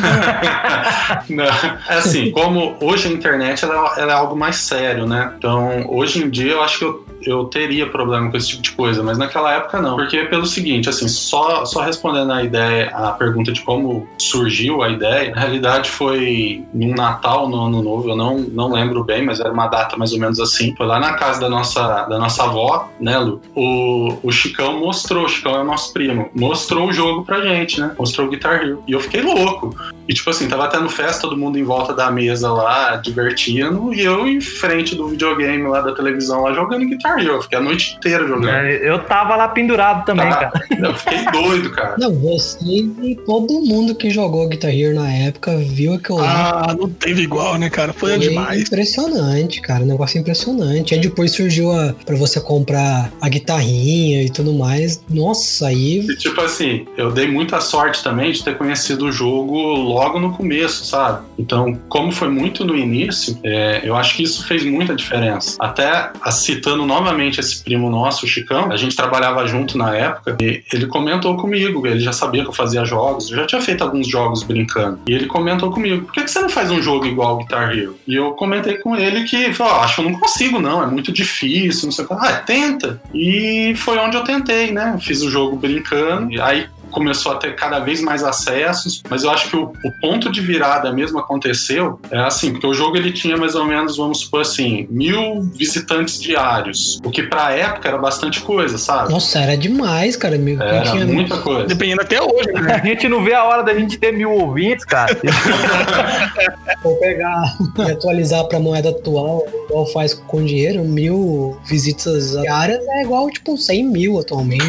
não. É assim, como hoje a internet ela, ela, é algo mais sério, né? Então, hoje em dia, eu acho que eu eu teria problema com esse tipo de coisa, mas naquela época não. Porque pelo seguinte, assim, só, só respondendo a ideia, a pergunta de como surgiu a ideia, na realidade foi num Natal, no Ano Novo, eu não, não lembro bem, mas era uma data mais ou menos assim. Foi lá na casa da nossa, da nossa avó, né, Lu? O, o Chicão mostrou, o Chicão é o nosso primo, mostrou o jogo pra gente, né? Mostrou o Guitar Hero. E eu fiquei louco. E tipo assim, tava tendo festa, todo mundo em volta da mesa lá, divertindo, e eu em frente do videogame lá da televisão lá jogando Guitar Eu fiquei a noite inteira jogando. É, eu tava lá pendurado também, Tá. cara. Eu fiquei doido, cara. Não, você e todo mundo que jogou Guitar Hero na época viu aquilo lá. Ah, não teve igual, né, cara? Foi, Foi demais. impressionante, cara. Um negócio impressionante. Aí depois surgiu a, pra você comprar a guitarrinha e tudo mais. Nossa, aí. E, tipo assim, eu dei muita sorte também de ter conhecido o jogo logo no começo, sabe? Então, como foi muito no início, é, eu acho que isso fez muita diferença. Até a- citando novamente esse primo nosso, o Chicão, a gente trabalhava junto na época e ele comentou comigo, ele já sabia que eu fazia jogos, eu já tinha feito alguns jogos brincando. E ele comentou comigo, por que, que você não faz um jogo igual ao Guitar Hero? E eu comentei com ele que, "Ó, acho que eu não consigo não, é muito difícil, não sei o que. Ah, tenta. E foi onde eu tentei, né? Fiz o jogo brincando, e aí começou a ter cada vez mais acessos, mas eu acho que o, o ponto de virada mesmo aconteceu é assim, porque o jogo ele tinha mais ou menos, vamos supor assim, mil visitantes diários, o que pra época era bastante coisa, sabe? Nossa, era demais, cara. Eu Era tinha- muita coisa. Dependendo até hoje, né? A gente não vê a hora da gente ter mil ouvintes, cara. Vou pegar e atualizar pra moeda atual, igual faz com dinheiro, mil visitas diárias é igual, tipo, 100 mil atualmente.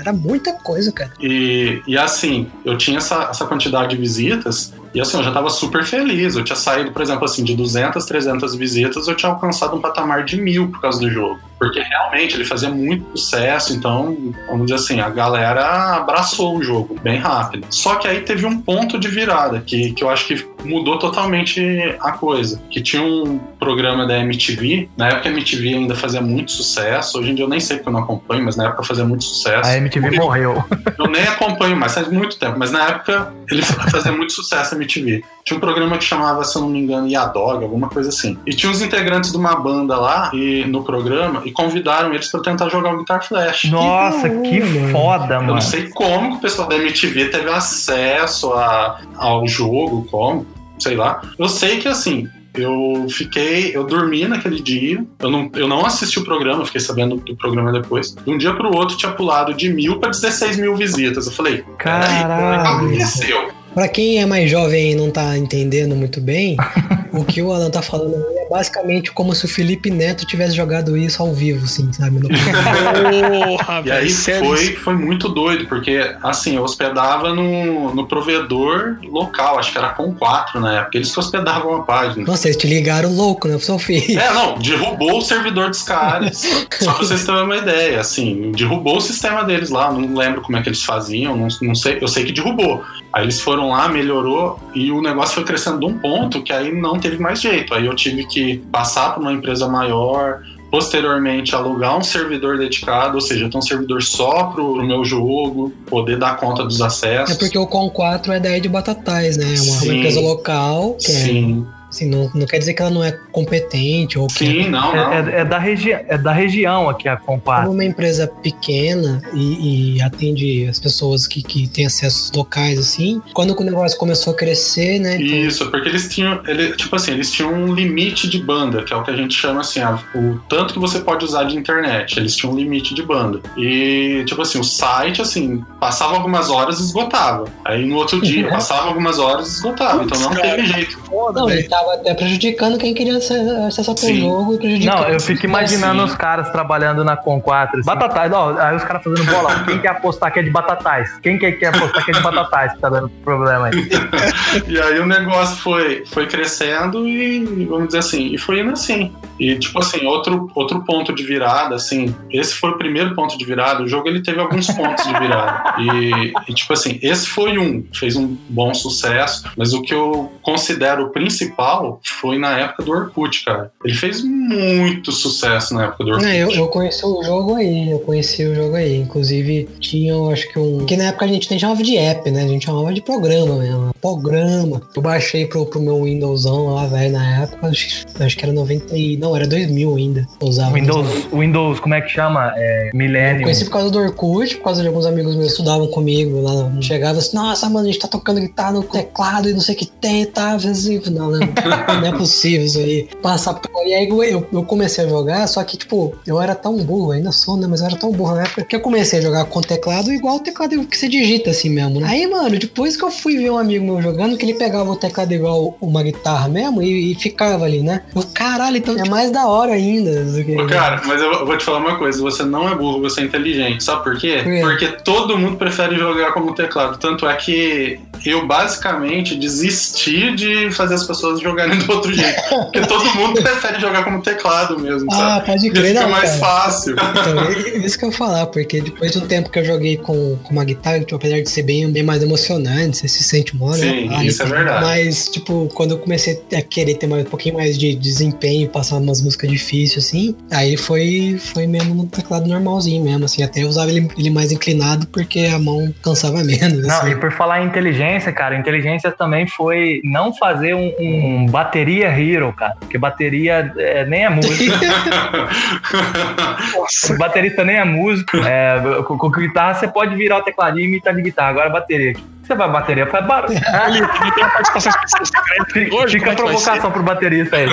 Era muita coisa, cara. E, e assim, eu tinha essa, essa quantidade de visitas e assim, eu já tava super feliz. Eu tinha saído, por exemplo, assim, de 200, 300 visitas, eu tinha alcançado um patamar de mil por causa do jogo. Porque realmente ele fazia muito sucesso, então, vamos dizer assim, a galera abraçou o jogo bem rápido. Só que aí teve um ponto de virada que, que eu acho que mudou totalmente a coisa. Que tinha um programa da MTV, na época a MTV ainda fazia muito sucesso, hoje em dia eu nem sei porque eu não acompanho, mas na época fazia muito sucesso. A MTV morreu. Eu nem acompanho mais, faz muito tempo, mas na época ele fazia muito sucesso na MTV. Tinha um programa que chamava, se eu não me engano, Yadog, alguma coisa assim. E tinha os integrantes de uma banda lá e, no programa e convidaram eles pra tentar jogar o Guitar Flash. Nossa, da que hora. foda, Eu mano. não sei como que o pessoal da MTV teve acesso a, ao jogo, como, sei lá. Eu sei que assim. Eu fiquei, eu dormi naquele dia, eu não, eu não assisti o programa, eu fiquei sabendo do programa depois. De um dia pro outro tinha pulado de mil pra 16 mil visitas. Eu falei, peraí, o que Caralho. aconteceu? Pra quem é mais jovem e não tá entendendo muito bem, o que o Alan tá falando é basicamente como se o Felipe Neto tivesse jogado isso ao vivo, assim, sabe? No- Porra, E aí foi, foi muito doido, porque assim, eu hospedava no, no provedor local, acho que era com 4 na época, eles que hospedavam a página. Nossa, eles te ligaram louco, né? Seu filho. É, não, derrubou o servidor dos caras. Só pra vocês terem uma ideia, assim, derrubou o sistema deles lá, não lembro como é que eles faziam, não, não sei, eu sei que derrubou. Aí eles foram lá, melhorou e o negócio foi crescendo de um ponto que aí não teve mais jeito. Aí eu tive que passar para uma empresa maior, posteriormente alugar um servidor dedicado, ou seja, ter um servidor só pro, pro meu jogo, poder dar conta dos acessos. É porque o Com 4 é da Ed Batatais, né? É uma, uma empresa local, que é, Sim, assim, não, não quer dizer que ela não é competente ou que sim, não, não. É, é- é da regi é da região aqui a Como Compar. uma empresa pequena e, e atende as pessoas que, que têm acessos locais, assim, quando o negócio começou a crescer, né? então- Isso, porque eles tinham, ele, tipo assim, eles tinham um limite de banda, que é o que a gente chama assim, a- o tanto que você pode usar de internet. Eles tinham um limite de banda. E, tipo assim, o site, assim, passava algumas horas e esgotava. Aí no outro dia, Uhum. passava algumas horas e esgotava. Então não teve jeito. Não, ele tava até prejudicando quem queria acessar Sim. jogo e prejudicando. Não, eu fico imaginando Sim. os caras trabalhando na Com 4. Assim. Batatais, ó, aí os caras fazendo bolão. Quem quer apostar que é de batatais? Quem quer, quer apostar que é de batatais que tá dando problema aí? E aí o negócio foi, foi crescendo e, vamos dizer assim, e foi indo assim. E, tipo assim, outro, outro ponto de virada, assim, esse foi o primeiro ponto de virada. O jogo, ele teve alguns pontos de virada. E, e, tipo assim, esse foi um, fez um bom sucesso, mas o que eu considero o principal principal foi na época do Orkut, cara. Ele fez muito sucesso na época do Orkut. É, eu, eu conheci o jogo aí, eu conheci o jogo aí. Inclusive, tinha, eu acho que um. Que na época a gente nem chamava de app, né? A gente chamava de programa mesmo. Programa. Eu baixei pro, pro meu Windowsão lá, velho, na época. Acho, acho que era 90 e. Não, era 2000 ainda. Eu usava. Windows, Windows, como é que chama? É, Millennium. Eu conheci por causa do Orkut, por causa de alguns amigos meus que estudavam comigo lá. Chegava assim, nossa, mano, a gente tá tocando guitarra no teclado e não sei o que tem e tá. Assim, não, não, não é possível isso aí. Passa por. E aí eu, eu comecei a jogar, só que, tipo, eu era tão burro, ainda sou, né? Mas eu era tão burro na época que eu comecei a jogar com teclado igual o teclado que você digita assim mesmo, né? Aí, mano, depois que eu fui ver um amigo meu jogando, que ele pegava o teclado igual uma guitarra mesmo e, e ficava ali, né? Eu, caralho, então é mais da hora ainda. Do que... Cara, mas eu vou te falar uma coisa: você não é burro, você é inteligente. Sabe por quê? Por quê? Porque todo mundo prefere jogar como teclado. Tanto é que eu basicamente desisti de fazer as pessoas jogarem do outro jeito. Porque todo mundo prefere jogar como teclado mesmo, Ah, sabe? pode crer, fica não, mais cara. fácil. Então, é isso que eu ia falar, porque depois de um tempo que eu joguei com, com uma guitarra, tipo, apesar de ser bem, bem mais emocionante, você se sente mó, né? Sim, Ah, isso é verdade. Mas, tipo, quando eu comecei a querer ter mais, um pouquinho mais de desempenho, passar umas músicas difíceis, assim, aí foi, foi mesmo no teclado normalzinho mesmo, assim. Até eu usava ele, ele mais inclinado porque a mão cansava menos, Não, assim. e por falar em inteligência, cara, inteligência também foi não fazer um, um bateria hero, cara. Porque bateria é, nem é música. Nossa. baterista nem é músico. É, com, com guitarra você pode virar o tecladinho e imitar de guitarra. Agora bateria. Você vai bateria, faz barulho. Tem participação secreta. Fica, Hoje, fica a é ser? provocação pro baterista aí.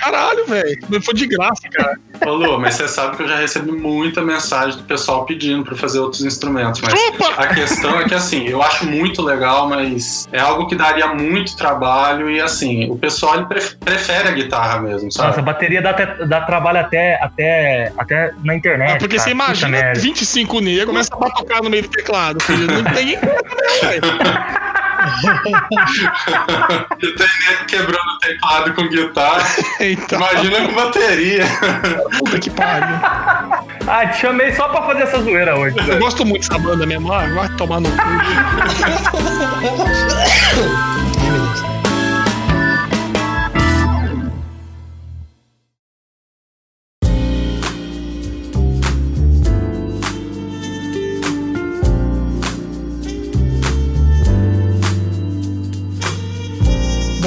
Caralho, velho. Foi de graça, cara. Ô, Lu, mas você sabe que eu já recebi muita mensagem do pessoal pedindo pra fazer outros instrumentos. Mas Opa! a questão é que, assim, eu acho muito legal, mas é algo que daria muito trabalho. E, assim, o pessoal ele pre- prefere a guitarra mesmo, sabe? Nossa, bateria dá, até- dá trabalho até, até, até na internet. É porque cara. você Puta imagina merda. 25 negros começa a batocar no meio do teclado, filho. Não tem tem nego quebrando o teclado com guitarra. Então, Imagina com bateria. puta que pariu. Ah, te chamei só pra fazer essa zoeira hoje. Eu velho. gosto muito dessa banda mesmo. Ah, vai tomar no cu.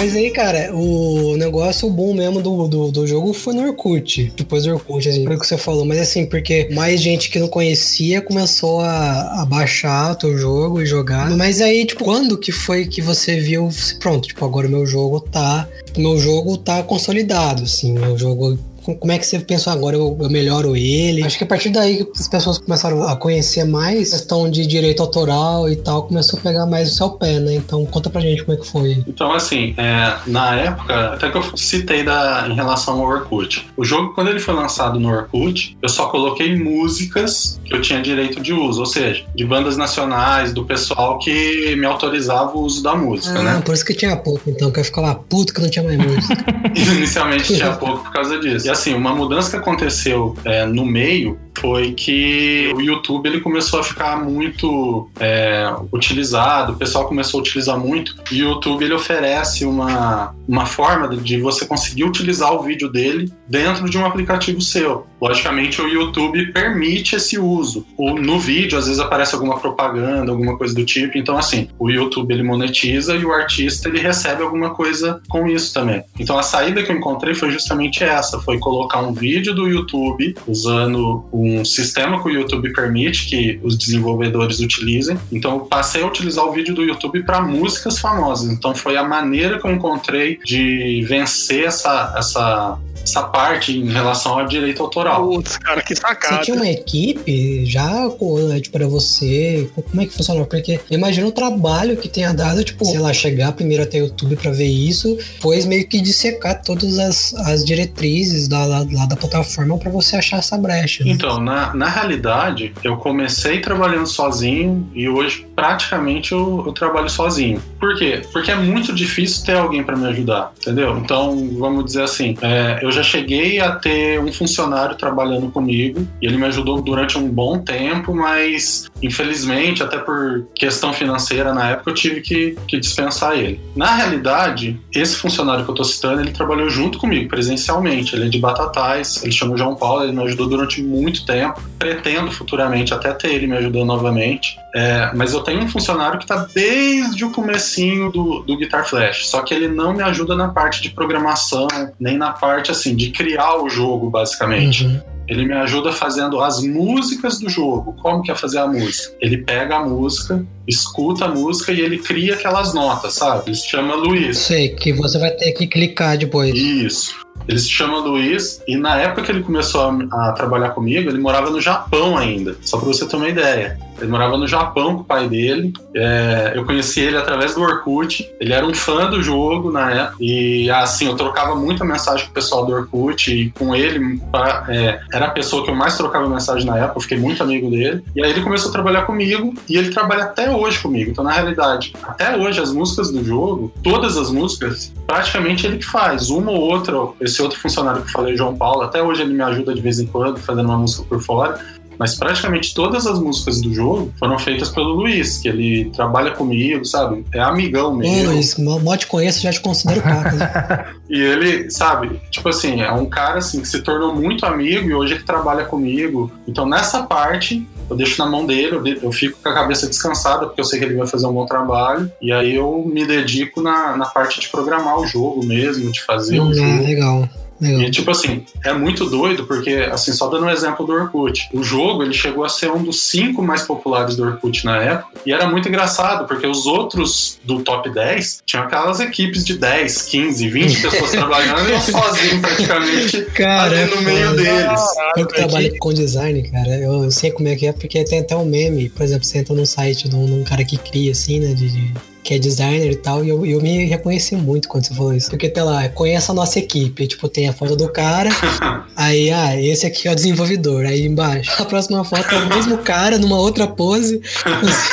Mas aí, cara, o negócio bom mesmo do, do, do jogo foi no Orkut. Depois do Orkut, assim, o que você falou. Mas assim, porque mais gente que não conhecia começou a, a baixar o teu jogo e jogar. Mas aí, tipo, quando que foi que você viu, pronto, tipo, agora meu jogo tá. Meu jogo tá consolidado, assim, meu jogo. Como é que você pensou agora? Eu, eu melhoro ele? Acho que a partir daí que as pessoas começaram a conhecer mais questão de direito autoral e tal, começou a pegar mais o seu pé, né? Então conta pra gente como é que foi. Então, assim, é, na época, até que eu citei da, em relação ao Orkut. O jogo, quando ele foi lançado no Orkut, eu só coloquei músicas que eu tinha direito de uso, ou seja, de bandas nacionais, do pessoal que me autorizava o uso da música, Ah, né? por isso que tinha pouco, então, que eu ficava puto que não tinha mais música. Inicialmente tinha pouco por causa disso. Assim, uma mudança que aconteceu é, no meio foi que o YouTube ele começou a ficar muito é, utilizado, o pessoal começou a utilizar muito, e o YouTube ele oferece uma, uma forma de você conseguir utilizar o vídeo dele dentro de um aplicativo seu. Logicamente, o YouTube permite esse uso. O, no vídeo, às vezes aparece alguma propaganda, alguma coisa do tipo. Então, assim, o YouTube ele monetiza e o artista ele recebe alguma coisa com isso também. Então, a saída que eu encontrei foi justamente essa: foi colocar um vídeo do YouTube usando um sistema que o YouTube permite que os desenvolvedores utilizem. Então, eu passei a utilizar o vídeo do YouTube para músicas famosas. Então, foi a maneira que eu encontrei de vencer essa, essa, essa parte em relação ao direito autoral. Putz, cara, que Você sacada. tinha uma equipe já com- tipo, pra você? Como é que funcionou? Porque eu imagino o trabalho que tenha dado, tipo, sei lá, chegar primeiro até o YouTube pra ver isso, depois meio que dissecar todas as, as diretrizes da, lá, lá da plataforma pra você achar essa brecha. né? Então, na, na realidade, eu comecei trabalhando sozinho e hoje praticamente eu, eu trabalho sozinho. Por quê? Porque é muito difícil ter alguém para me ajudar, entendeu? Então, vamos dizer assim, é, eu já cheguei a ter um funcionário trabalhando comigo e ele me ajudou durante um bom tempo, mas infelizmente, até por questão financeira na época, eu tive que, que dispensar ele. Na realidade, esse funcionário que eu tô citando, ele trabalhou junto comigo presencialmente. Ele é de Batatais, ele chama João Paulo, ele me ajudou durante muito tempo. Pretendo futuramente até ter ele me ajudando novamente. É, mas eu tenho um funcionário que está desde o comecinho do, do Guitar Flash, só que ele não me ajuda na parte de programação, nem na parte assim de criar o jogo, basicamente. Uhum. Ele me ajuda fazendo as músicas do jogo. Como que é fazer a música? Ele pega a música, escuta a música e ele cria aquelas notas, sabe? Ele se chama Luiz. Sei, que você vai ter que clicar depois. Isso. Ele se chama Luiz e na época que ele começou a, a trabalhar comigo, ele morava no Japão ainda, só para você ter uma ideia. Ele morava no Japão com o pai dele. É, eu conheci ele através do Orkut. Ele era um fã do jogo na época. E assim, eu trocava muita mensagem com o pessoal do Orkut. E com ele, pra, é, era a pessoa que eu mais trocava mensagem na época. Eu fiquei muito amigo dele. E aí ele começou a trabalhar comigo. E ele trabalha até hoje comigo. Então, na realidade, até hoje, as músicas do jogo, todas as músicas, praticamente ele que faz. Uma ou outra, esse outro funcionário que eu falei, João Paulo, até hoje ele me ajuda de vez em quando, fazendo uma música por fora mas praticamente todas as músicas do jogo foram feitas pelo Luiz, que ele trabalha comigo, sabe? É amigão mesmo. Ô, Luiz, mal te conheço, já te considero cara. Né? e ele, sabe, tipo assim, é um cara assim que se tornou muito amigo e hoje ele trabalha comigo. Então nessa parte eu deixo na mão dele, eu, fico com a cabeça descansada, porque eu sei que ele vai fazer um bom trabalho. E aí eu me dedico na, na parte de programar o jogo mesmo, de fazer hum, o jogo. Legal. E tipo assim, é muito doido porque, assim, só dando um exemplo do Orkut. O jogo, ele chegou a ser um dos cinco mais populares do Orkut na época. E era muito engraçado, porque os outros do top 10 tinham aquelas equipes de 10, 15, 20 pessoas trabalhando e eu sozinho praticamente cara, ali no meio deles. Eu que trabalho com design, cara, eu sei como é que é, porque tem até um meme, por exemplo, você entra num site de um, de um cara que cria, assim, né, de, de que é designer e tal, e eu, eu me reconheci muito quando você falou isso. Porque, tá lá, conhece a nossa equipe, tipo, tem a foto do cara, aí, ah, esse aqui é o desenvolvedor, aí embaixo. A próxima foto é o mesmo cara, numa outra pose,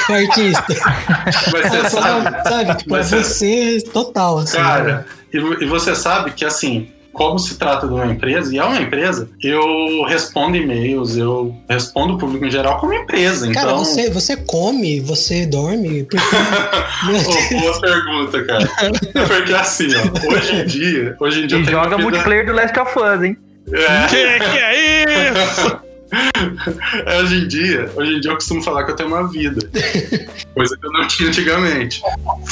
o artista. Mas você sabe, sabe? Tipo, é você total, assim. Cara, né? e você sabe que, assim, como se trata de uma empresa, e é uma empresa, eu respondo e-mails, eu respondo o público em geral como empresa. Cara, então... você, você come, você dorme? Porque... oh, boa pergunta, cara. Porque assim, ó, hoje em dia. Hoje em dia e joga vida... multiplayer do Last of Us, hein? É. Que, que é isso? hoje em dia, hoje em dia eu costumo falar que eu tenho uma vida. Coisa que eu não tinha antigamente.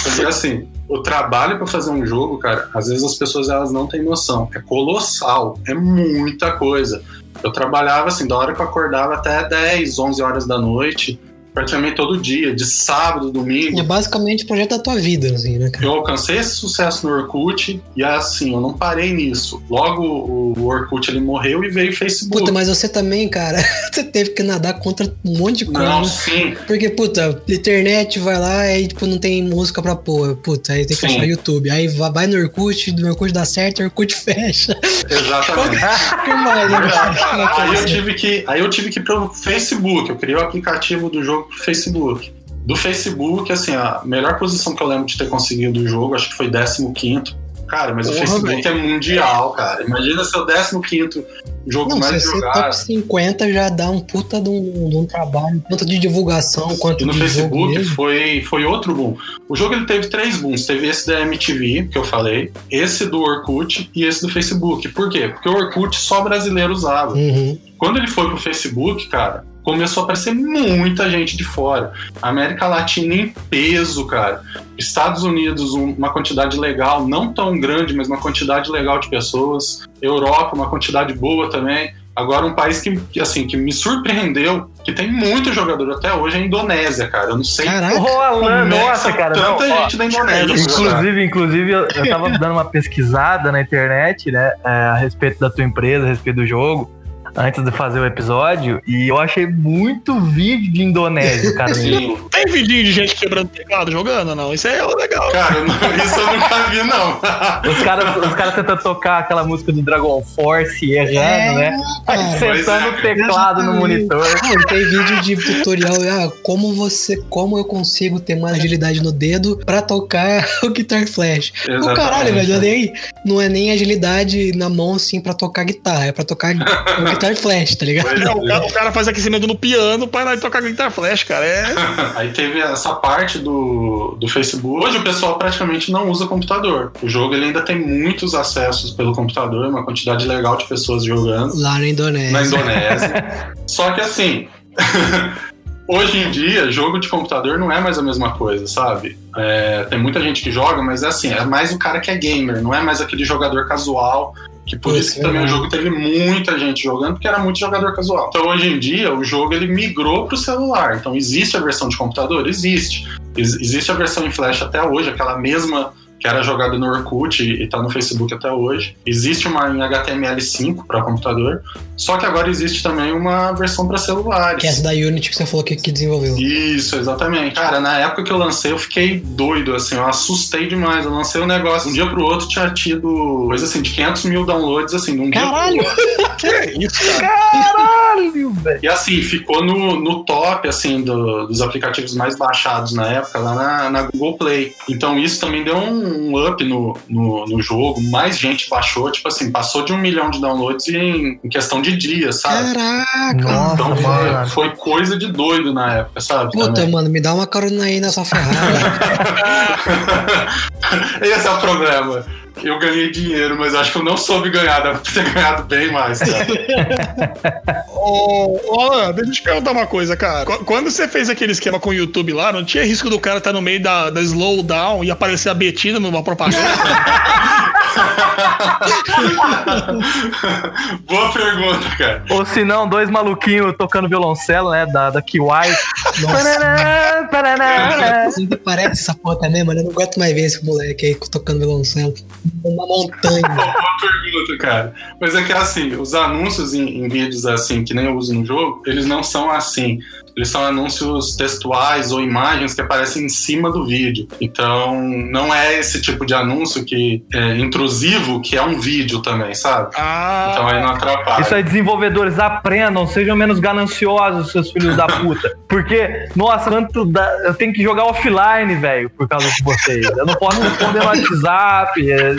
Porque assim, o trabalho para fazer um jogo, cara, às vezes as pessoas elas não têm noção. É colossal, é muita coisa. Eu trabalhava assim, da hora que eu acordava até 10, 11 horas da noite praticamente todo dia, de sábado, domingo. É basicamente o projeto da tua vida, assim, né, cara? Eu alcancei esse sucesso no Orkut e assim, eu não parei nisso. Logo o Orkut ele morreu e veio o Facebook. Puta, mas você também, cara, você teve que nadar contra um monte de coisa. Não, sim. Porque, puta, internet vai lá e tipo, não tem música pra pôr. Puta, aí tem que sim. achar YouTube. Aí vai no Orkut, do Orkut dá certo, o Orkut fecha. Exatamente. que mais, né, aí eu tive que, aí eu tive que ir pro Facebook, eu criei o aplicativo do jogo pro Facebook. Do Facebook, assim, a melhor posição que eu lembro de ter conseguido do jogo, acho que foi 15 Cara, mas Porra, o Facebook é mundial, cara. Imagina ser o 15 jogo Não, mais se jogado. top 50 já dá um puta de um, de um, trabalho, tanto de divulgação quanto e no de Facebook foi, foi outro boom. O jogo ele teve três booms. Teve esse da MTV, que eu falei, esse do Orkut e esse do Facebook. Por quê? Porque o Orkut só brasileiro usava. Uhum. Quando ele foi pro Facebook, cara, começou a aparecer muita gente de fora. América Latina em peso, cara. Estados Unidos, uma quantidade legal, não tão grande, mas uma quantidade legal de pessoas. Europa, uma quantidade boa também. Agora, um país que, assim, que me surpreendeu, que tem muito jogador até hoje, é a Indonésia, cara. Eu não sei. Caraca, Alan, nossa, cara. Tanta não, gente ó, da Indonésia. Inclusive, inclusive, eu, eu tava dando uma pesquisada na internet, né, é, a respeito da tua empresa, a respeito do jogo antes de fazer o episódio e eu achei muito vídeo de Indonésia, cara. Sim. Tem vídeo de gente quebrando teclado jogando não? Isso é legal. Cara, não, isso eu nunca vi, não. Os caras os cara tentam tocar aquela música do Dragon Force errando, é, né? Aí, sentando é, o teclado no monitor. tem vídeo de tutorial, ah, como você, como eu consigo ter mais agilidade no dedo pra tocar o Guitar Flash. O caralho, velho, nem, não é nem agilidade na mão, assim, pra tocar guitarra, é pra tocar o Guitar guitar flash, tá ligado? É, o, cara, o cara faz aquecimento no piano para tocar guitar flash, cara. É... Aí teve essa parte do, do Facebook. Hoje o pessoal praticamente não usa computador. O jogo ele ainda tem muitos acessos pelo computador, uma quantidade legal de pessoas jogando. Lá na Indonésia. Na Indonésia. Só que assim. Hoje em dia, jogo de computador não é mais a mesma coisa, sabe? É, tem muita gente que joga, mas é assim, é mais o cara que é gamer, não é mais aquele jogador casual que por isso que também o jogo teve muita gente jogando, porque era muito jogador casual. Então hoje em dia o jogo ele migrou para o celular. Então existe a versão de computador? Existe. Ex existe a versão em flash até hoje, aquela mesma que era jogada no Orkut e está no Facebook até hoje. Existe uma em HTML5 para computador, só que agora existe também uma versão para celulares. Que é essa da Unity que você falou que, que desenvolveu. Isso, exatamente. Cara, na época que eu lancei, eu fiquei doido, assim, eu assustei demais. Eu lancei o um negócio, um dia pro outro tinha tido coisa assim, de 500 mil downloads, assim, num Caralho! dia pro que é isso, cara? Caralho, velho! E assim, ficou no, no top, assim, do, dos aplicativos mais baixados na época, lá na, na Google Play. Então isso também deu um um up no, no, no, jogo, mais gente baixou, tipo assim, passou de um milhão de downloads em, em questão de dias, sabe? Caraca! Nossa, Então foi, foi coisa de doido na época, sabe? Puta, também. mano, me dá uma carona aí nessa Ferrari. Esse é o problema. Eu ganhei dinheiro, mas acho que eu não soube ganhar, deve ter ganhado bem mais, cara. Ô, Alan, deixa eu te perguntar uma coisa, cara. Qu- Quando você fez aquele esquema com o YouTube lá, não tinha risco do cara estar no meio da, da slowdown e aparecer a Betina numa propaganda? Boa pergunta, cara. Ou se não, dois maluquinhos tocando violoncelo, né? Da, da Kiwai. Paraná, paraná. Sempre parece essa porra também, mano. Eu não aguento mais ver esse moleque aí tocando violoncelo. Uma montanha. Boa pergunta, cara. Mas é que assim, os anúncios em, em vídeos assim, que nem eu uso no jogo, eles não são assim. Eles são anúncios textuais ou imagens que aparecem em cima do vídeo. Então, não é esse tipo de anúncio que é intrusivo, que é um vídeo também, sabe? Ah, Então aí não atrapalha. Isso aí, desenvolvedores, aprendam, sejam menos gananciosos, seus filhos da puta. Porque, nossa, quanto dá- eu tenho que jogar offline, velho, por causa de vocês. Eu não posso responder no WhatsApp. é-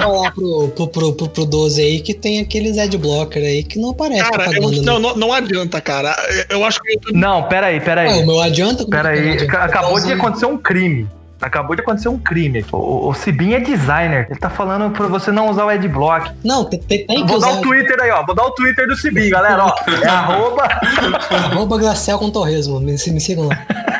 falar pro, pro, pro, pro, pro 12 aí que tem aqueles adblocker aí que não aparece cara, eu- não, né? não, não adianta, cara. Eu acho que o YouTube Não, peraí, peraí. o meu adianta? Peraí, não adianta? Ca- acabou de Usando- acontecer um crime. Acabou de acontecer um crime. O, Cibin é designer. Ele tá falando pra você não usar o adblock. Não, tem, tem, que Vou usar dar o Twitter aí, ó. Vou dar o Twitter do Cibin, galera, ó. É arroba. arroba Glacial com Torresmo. Me, me sigam lá.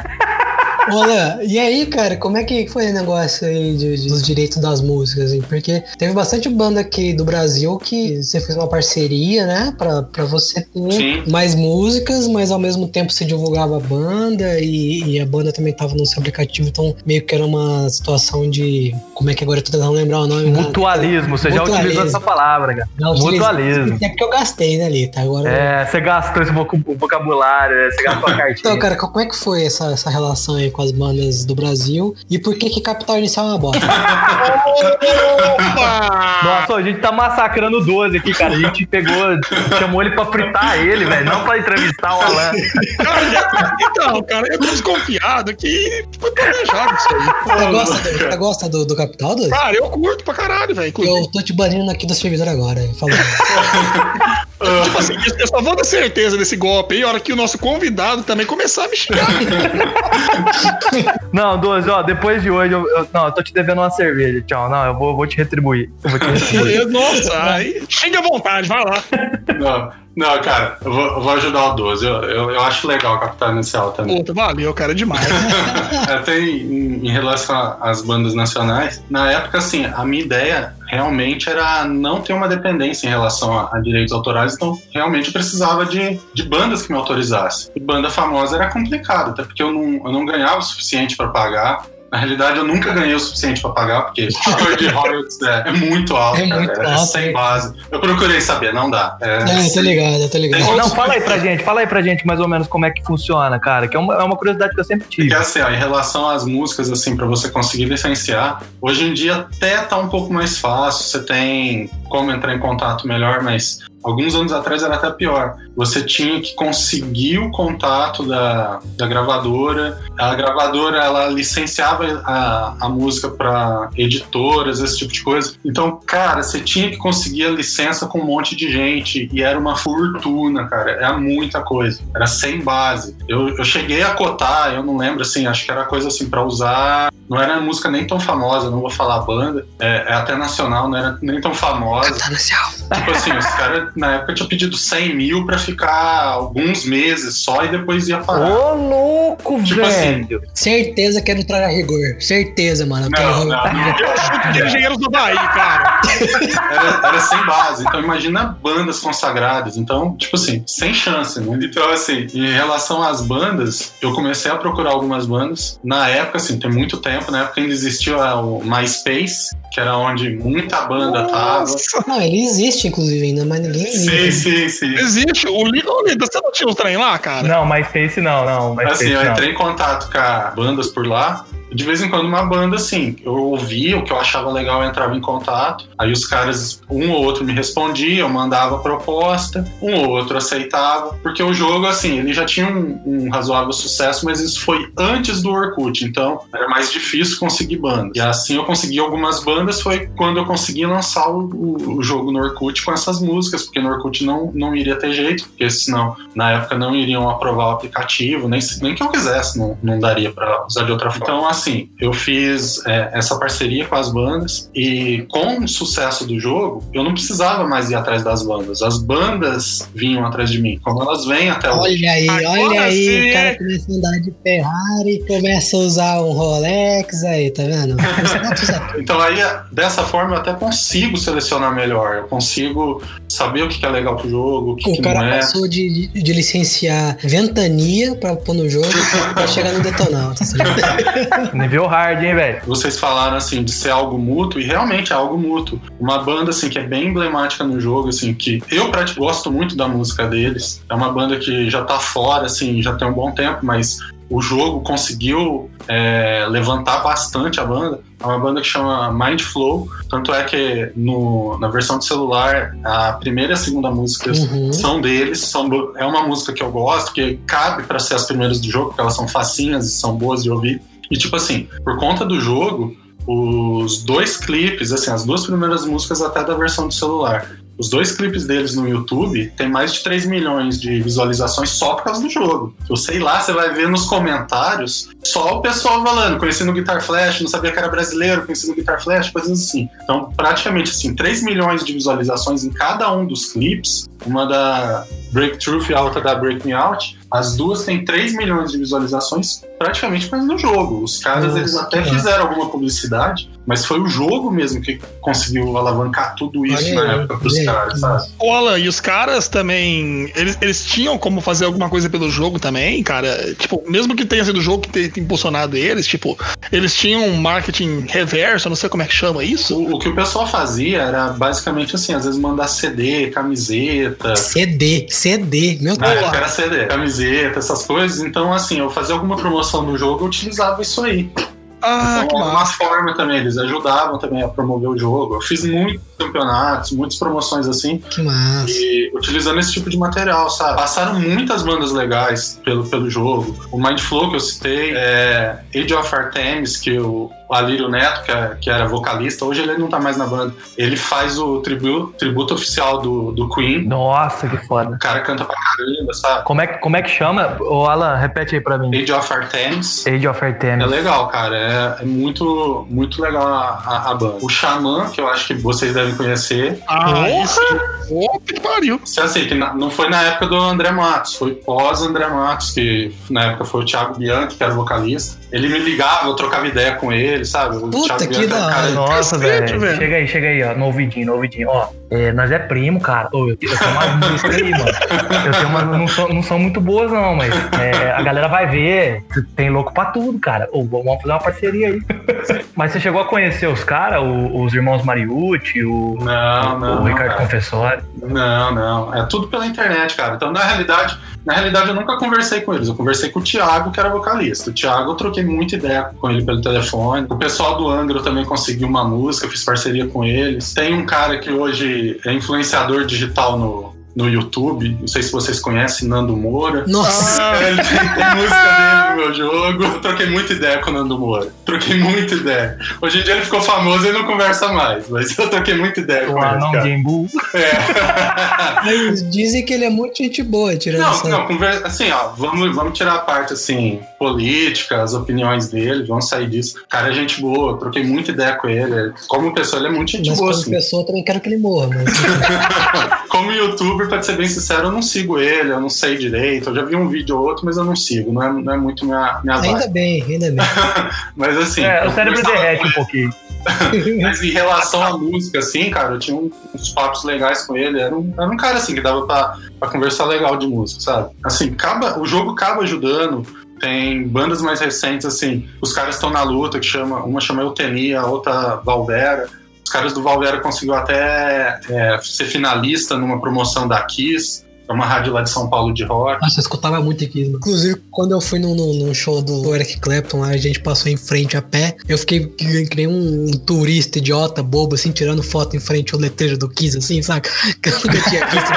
Ô, Alan, e aí, cara, como é que foi o negócio aí de- de- dos direitos das músicas? Hein? Porque teve bastante banda aqui do Brasil que você fez uma parceria, né? Pra, pra você ter Sim. mais músicas, mas ao mesmo tempo você divulgava a banda e, e a banda também tava no seu aplicativo, então meio que era uma situação de. Como é que agora eu tô tentando lembrar o nome? né? Mutualismo. Você já utilizou Mutualismo. essa palavra, cara. Utilizei- Mutualismo. É porque eu gastei, né, ali, tá? Agora. É, você gastou esse voc- vocabulário, né? você gastou a cartinha. Então, cara, como é que foi essa, essa relação aí com as bandas do Brasil? E por que que Capital Inicial é uma bosta? Opa! Nossa, a gente tá massacrando o 12 aqui, cara. A gente pegou, chamou ele pra fritar ele, velho. Não pra entrevistar o Alan. Cara, então, cara, eu tô desconfiado que foi planejado isso aí. Você gosta do, você gosta do, do Capital, Dois? Cara, eu curto pra caralho, velho. Eu tô te banindo aqui do servidor agora, falando. Tipo assim, eu só vou ter certeza desse golpe aí, a hora que o nosso convidado também começar a me xingar. Não, 12, ó, depois de hoje, eu, eu- não, eu tô te devendo uma cerveja. Tchau, não, eu vou, vou te retribuir. Eu vou te retribuir. Nossa, aí xinga à vontade, vai lá. Não, não, cara, eu vou, eu vou ajudar o 12. Eu, eu, eu acho legal o Capital Inicial também. Puta, valeu, cara, demais. Até em, em relação às bandas nacionais, na época, assim, a minha ideia realmente era não ter uma dependência em relação a, a direitos autorais, então realmente precisava de, de bandas que me autorizassem. E banda famosa era complicado, até porque eu não, eu não ganhava o suficiente para pagar. Na realidade, eu nunca ganhei o suficiente para pagar, porque o valor de royalties é, é muito alto, É cara, muito é alto, sem é. base. Eu procurei saber, não dá. É, É, eu tô ligado, eu tô ligado. Não, fala aí pra gente, fala aí pra gente mais ou menos como é que funciona, cara. Que é uma, é uma curiosidade que eu sempre tive. Que assim, ó, em relação às músicas, assim, para você conseguir licenciar, hoje em dia até tá um pouco mais fácil, você tem como entrar em contato melhor, mas alguns anos atrás era até pior. Você tinha que conseguir o contato da, da gravadora, a gravadora ela licenciava a, a música para editoras, esse tipo de coisa. Então, cara, você tinha que conseguir a licença com um monte de gente e era uma fortuna, cara. Era muita coisa. Era sem base. Eu, eu cheguei a cotar, eu não lembro assim, acho que era coisa assim para usar. Não era música nem tão famosa, não vou falar a banda. É, é até nacional, não era nem tão famosa. Tipo assim, os caras na época tinham pedido 100 mil pra ficar alguns meses só e depois ia parar. Ô, louco, Tipo assim, velho. Certeza que é do Traga Rigor. Certeza, mano. Não, não, não. Eu chuto que é engenheiros do Bahia, cara. Era, era sem base. Então imagina bandas consagradas. Então, tipo assim, sem chance, né? Então, assim, em relação às bandas, eu comecei a procurar algumas bandas. Na época, assim, tem muito tempo, na época ainda existia o MySpace, que era onde muita banda tava. Não, ele existe, inclusive, ainda, mas ninguém Sim, liga. sim, sim. Existe. O Lida, você não tinha os trem lá, cara? Não, mas Face não, não. Mas Assim, eu entrei em contato com bandas por lá. De vez em quando, uma banda, assim, eu ouvia o que eu achava legal, eu entrava em contato. Aí os caras, um ou outro me respondia, eu mandava proposta, um ou outro aceitava. Porque o jogo, assim, ele já tinha um, um razoável sucesso, mas isso foi antes do Orkut, então era mais difícil conseguir bandas. E assim eu consegui algumas bandas, foi quando eu consegui lançar o, o- jogo no Orkut com essas músicas, porque no Orkut não, não iria ter jeito, porque senão, na época, não iriam aprovar o aplicativo, nem, nem que eu quisesse, não, não daria pra usar de outra forma. Então, assim, eu fiz é, essa parceria com as bandas e com o sucesso do jogo, eu não precisava mais ir atrás das bandas. As bandas vinham atrás de mim, como elas vêm até hoje. Olha aí, Agora olha aí, sim, o cara começa a andar de Ferrari, começa a usar um Rolex aí, tá vendo? Então aí, dessa forma, eu até consigo selecionar melhor. Eu consigo saber o que que é legal pro jogo, o que, O que cara não é. passou de, de licenciar ventania pra pôr no jogo pra chegar no detonauta. Nível hard, hein, velho? Vocês falaram assim de ser algo mútuo e realmente é algo mútuo. Uma banda assim que é bem emblemática no jogo, assim que eu praticamente gosto muito da música deles. É uma banda que já tá fora, assim, já tem um bom tempo, mas o jogo conseguiu é, levantar bastante a banda. É uma banda que chama Mind Flow, tanto é que no, na versão de celular a primeira e a segunda música Uhum. são deles. São, é uma música que eu gosto, que cabe pra ser as primeiras do jogo, porque elas são facinhas e são boas de ouvir. E tipo assim, por conta do jogo, os dois clipes, assim, as duas primeiras músicas até da versão do celular. Os dois clipes deles no YouTube tem mais de 3 milhões de visualizações só por causa do jogo. Eu sei lá, você vai ver nos comentários só o pessoal falando, conheci no Guitar Flash, não sabia que era brasileiro, conheci no Guitar Flash, coisas assim. Então, praticamente assim, 3 milhões de visualizações em cada um dos clipes, uma da Breakthrough e a outra da Break Me Out. As duas têm 3 milhões de visualizações praticamente causa do jogo. Os caras, Nossa, eles até que fizeram alguma publicidade, mas foi o jogo mesmo que conseguiu alavancar tudo isso Olha na aí, época pros aí. caras, sabe? Ô, Alan, e os caras também. Eles, eles tinham como fazer alguma coisa pelo jogo também, cara? Tipo, mesmo que tenha sido o jogo que tenha impulsionado eles, tipo, eles tinham um marketing reverso, eu não sei como é que chama isso. O, o que o pessoal fazia era basicamente assim, às vezes mandar CD, camiseta. CD, CD, meu Na Deus. época era CD, camiseta, essas coisas. Então, assim, eu fazia alguma promoção no jogo, eu utilizava isso aí. Ah, que Então, massa. uma forma também, eles ajudavam também a promover o jogo. Eu fiz muitos campeonatos, muitas promoções assim, Que massa. e utilizando esse tipo de material, sabe? Passaram muitas bandas legais pelo, pelo jogo. O Mindflow que eu citei, é Age of Artemis, que o Alírio Neto, que, é- que era vocalista, hoje ele não tá mais na banda. Ele faz o tributo, tributo oficial do, do Queen. Nossa, que foda. O cara canta pra caramba, sabe? Como é, que- como é que chama? Ô, Alan, repete aí pra mim. Age of Artemis. Age of É Artemis. legal, cara. É, é muito, muito legal a, a- a banda. O Xamã, que eu acho que vocês devem conhecer. Ah, Porra! isso. Pô, que pariu. Se assim, que na- não foi na época do André Matos, foi pós André Matos, que na época foi o Thiago Bianchi, que era vocalista. Ele me ligava, eu trocava ideia com ele, sabe? O Puta, Thiago que da hora. Nossa, velho. velho. Chega aí, chega aí, ó. No ouvidinho, no ouvidinho. Ó, é, nós é primo, cara. Ô, eu, eu tenho umas músicas aí, mano. Eu tenho umas, não, são, não são muito boas, não, mas é, a galera vai ver. Tem louco pra tudo, cara. Ô, vamos fazer uma parceria aí. Mas você chegou a conhecer os caras, o- os irmãos Mariucci, o, Não, não. o Ricardo cara. Confessori. Não, não. É tudo pela internet, cara. Então, na realidade, na realidade, eu nunca conversei com eles. Eu conversei com o Thiago, que era vocalista. O Thiago, eu troquei muita ideia com ele pelo telefone. O pessoal do Angra também consegui uma música, eu fiz parceria com eles. Tem um cara que hoje é influenciador digital no, no YouTube. Não sei se vocês conhecem Nando Moura. Nossa! Ah, ele tem, música dele no meu jogo. Eu troquei muita ideia com o Nando Moura. Troquei muita ideia. Hoje em dia ele ficou famoso e não conversa mais, mas eu troquei muita ideia O com ele. anão Cara. Gambu. É. Mas dizem que ele é muito gente boa, tirando Não, essa. não, conversa, assim, ó, vamos, vamos tirar a parte, assim, política, as opiniões dele, vamos sair disso. O cara é gente boa, eu troquei muita ideia com ele. Como pessoa, ele é muito gente Mas boa, como assim. pessoa eu também quero que ele morra, mas. Como youtuber, pra ser bem sincero, eu não sigo ele, eu não sei direito. Eu já vi um vídeo ou outro, mas eu não sigo, não é, não é muito minha, minha vibe. ainda bem, ainda bem. Mas assim. É, o cérebro derrete um pouquinho. Mas em relação à música, assim, cara, eu tinha uns papos legais com ele. Era um, era um cara, assim, que dava pra, pra conversar legal de música, sabe? Assim, acaba, o jogo acaba ajudando. Tem bandas mais recentes, assim, os caras estão na luta, que chama, uma chama Eutenia, a outra Valvera. Caras do Valvera conseguiu até é, ser finalista numa promoção da Kiss, é uma rádio lá de São Paulo de rock. Nossa, eu escutava muito aqui. Inclusive, quando eu fui num, show do Eric Clapton, lá a gente passou em frente a pé. Eu fiquei que, que nem um, turista idiota, bobo, assim, tirando foto em frente ao letreiro do Kiss, assim, saca? Que eu nunca tinha visto.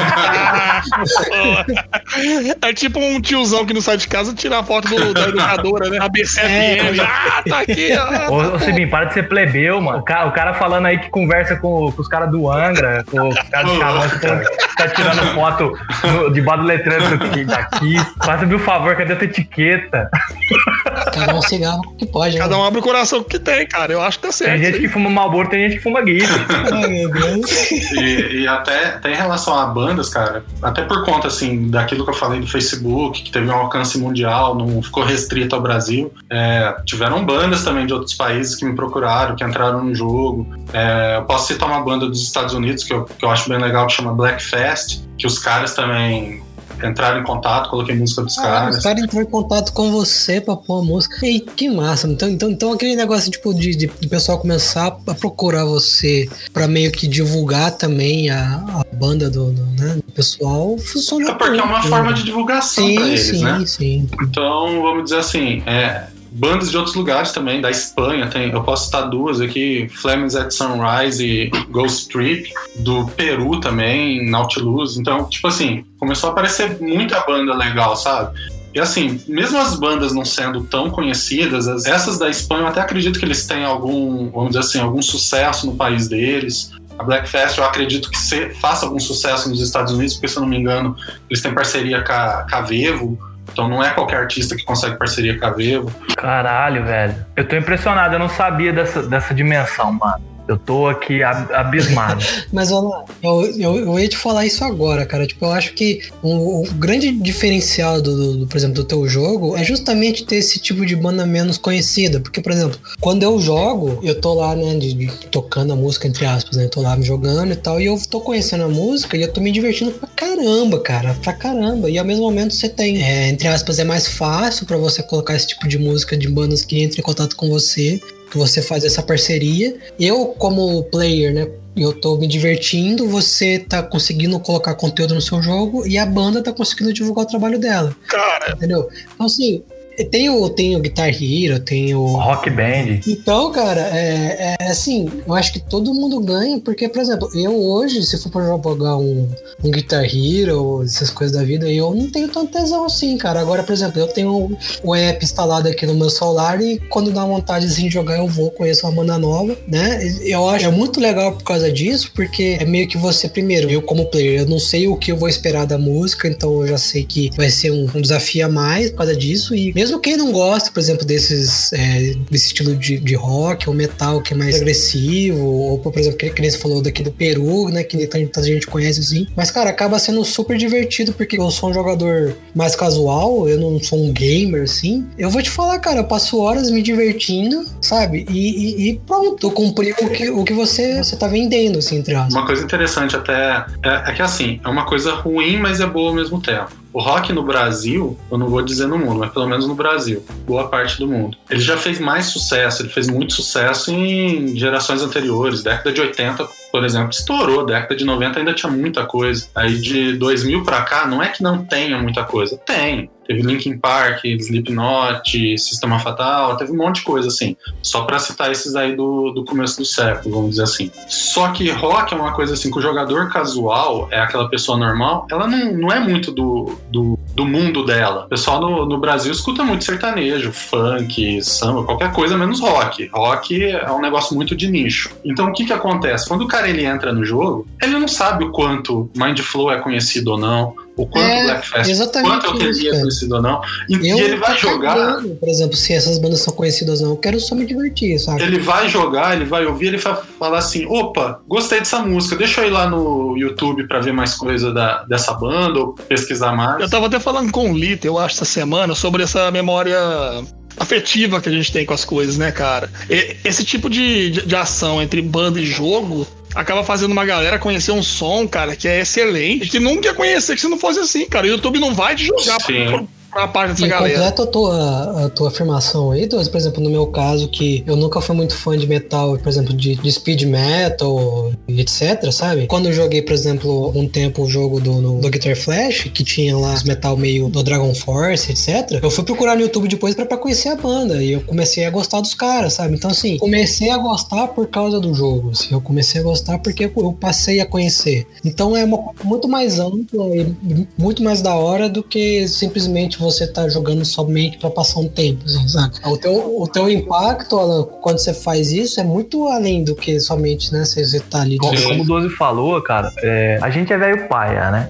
é tipo um tiozão que não sai de casa tirar a foto do- da educadora, né? A BCFM. Ah, tá aqui, ó. Ô, ô Sibim, para de ser plebeu, mano. O cara, o cara falando aí que conversa com, com os caras do Angra, com os caras de Camancho, que tá tirando foto no, debaixo do letreiro daqui. Faça-me o favor, cadê a tua etiqueta? Cada um cigarro que pode, né? Cada um abre o coração que tem, cara. Eu acho que tá certo. Tem gente isso que aí. fuma Malboro, tem gente que fuma. Ai, meu Deus. E, e até, até em relação a bandas, cara, até por conta, assim, daquilo que eu falei do Facebook, que teve um alcance mundial, não ficou restrito ao Brasil, é, tiveram bandas também de outros países que me procuraram, que entraram no jogo. É, eu posso citar uma banda dos Estados Unidos que eu, que eu acho bem legal, que chama Black Fest, que os caras também entraram em contato, coloquei música dos Ah, caras. os caras entrou em contato com você pra pôr a música. E que massa. Então, então, então aquele negócio tipo, de, de, de pessoal começar a procurar você pra meio que divulgar também a, a banda do, do, né, do pessoal funciona. É porque é uma forma né? de divulgação Sim, pra eles, sim, né? sim. Então, vamos dizer assim, é, bandas de outros lugares também, da Espanha, tem, eu posso citar duas aqui, Flames at Sunrise e Ghost Trip, do Peru também, Nautilus. Então, tipo assim, começou a aparecer muita banda legal, sabe? E assim, mesmo as bandas não sendo tão conhecidas, as- essas da Espanha eu até acredito que eles têm algum, vamos dizer assim, algum sucesso no país deles. A Blackfest eu acredito que se- faça algum sucesso nos Estados Unidos, porque se eu não me engano, eles têm parceria com a, com a Vevo, então não é qualquer artista que consegue parceria com a Vevo. Caralho, velho. Eu tô impressionado, eu não sabia dessa, dessa dimensão, mano. Eu tô aqui ab- abismado. Mas olha lá, eu, eu, eu ia te falar isso agora, cara. Tipo, eu acho que o, o grande diferencial do, do- do, por exemplo, do teu jogo é justamente ter esse tipo de banda menos conhecida. Porque, por exemplo, quando eu jogo, eu tô lá, né, de, de- tocando a música, entre aspas, né? Eu tô lá me jogando e tal, e eu tô conhecendo a música e eu tô me divertindo pra caramba, cara. Pra caramba. E ao mesmo momento você tem, é, entre aspas, é mais fácil pra você colocar esse tipo de música de bandas que entram em contato com você. Que você faz essa parceria. Eu, como player, né? Eu tô me divertindo, você tá conseguindo colocar conteúdo no seu jogo e a banda tá conseguindo divulgar o trabalho dela, Cara, entendeu? Então, assim, tem o, tem o Guitar Hero, tem o. Rock Band. Então, cara, é, é assim, eu acho que todo mundo ganha, porque, por exemplo, eu hoje, se for pra jogar um, um Guitar Hero, essas coisas da vida, eu não tenho tanto tesão assim, cara. Agora, por exemplo, eu tenho o app instalado aqui no meu celular e quando dá vontade assim, de jogar, eu vou, conheço uma banda nova, né? Eu acho é muito legal por causa disso, porque é meio que você, primeiro, eu como player, eu não sei o que eu vou esperar da música, então eu já sei que vai ser um, um desafio a mais por causa disso, e mesmo quem não gosta, por exemplo, desses, é, desse estilo de, de rock ou metal que é mais agressivo, ou por exemplo, que, que nem você falou daqui do Peru, né, que tanta, tanta gente conhece assim, mas cara, acaba sendo super divertido, porque eu sou um jogador mais casual, eu não sou um gamer assim, eu vou te falar, cara, eu passo horas me divertindo, sabe, e, e- e pronto, eu cumpri o que, o que você, você tá vendendo, assim, entre aspas. Uma coisa interessante até é, é que assim, é uma coisa ruim, mas é boa ao mesmo tempo. O rock no Brasil, eu não vou dizer no mundo, mas pelo menos no Brasil, boa parte do mundo. Ele já fez mais sucesso, ele fez muito sucesso em gerações anteriores. Década de 80, por exemplo, estourou. Década de 90 ainda tinha muita coisa. Aí de 2000 pra cá, não é que não tenha muita coisa. Tem. Teve Linkin Park, Slipknot, Sistema Fatal, teve um monte de coisa assim. Só para citar esses aí do, do começo do século, vamos dizer assim. Só que rock é uma coisa assim, que o jogador casual é aquela pessoa normal, ela não, não é muito do, do, do mundo dela. O pessoal no, no Brasil escuta muito sertanejo, funk, samba, qualquer coisa menos rock. Rock é um negócio muito de nicho. Então o que que acontece? Quando o cara ele entra no jogo, ele não sabe o quanto Mindflow é conhecido ou não, o quanto é, Blackfest, quanto eu teria conhecido ou não. E, eu e ele vai jogar. Cagando, por exemplo, se essas bandas são conhecidas ou não, eu quero só me divertir, sabe? Ele vai jogar, ele vai ouvir, ele vai falar assim: opa, gostei dessa música, deixa eu ir lá no YouTube para ver mais coisa da, dessa banda ou pesquisar mais. Eu tava até falando com o Lito, eu acho, essa semana, sobre essa memória afetiva que a gente tem com as coisas, né, cara? E, esse tipo de, de, de, ação entre banda e jogo acaba fazendo uma galera conhecer um som, cara, que é excelente, que nunca ia conhecer que se não fosse assim, cara. O YouTube não vai te jogar Sim a parte dessa e galera. completa a tua, a tua afirmação aí, por exemplo, no meu caso, que eu nunca fui muito fã de metal, por exemplo, de, de speed metal etc, sabe? Quando eu joguei, por exemplo, um tempo o jogo do, no, do Guitar Flash, que tinha lá os metal meio do Dragon Force, etc, eu fui procurar no YouTube depois pra, pra conhecer a banda e eu comecei a gostar dos caras, sabe? Então, assim, comecei a gostar por causa do jogo, assim, eu comecei a gostar porque eu passei a conhecer. Então, é uma muito mais ampla e muito mais da hora do que simplesmente você tá jogando somente para passar um tempo, assim? O teu, o teu impacto, Alan, quando você faz isso, é muito além do que somente, né, você, tá ali. Como, como o Doze falou, cara, é, a gente é velho paia, né?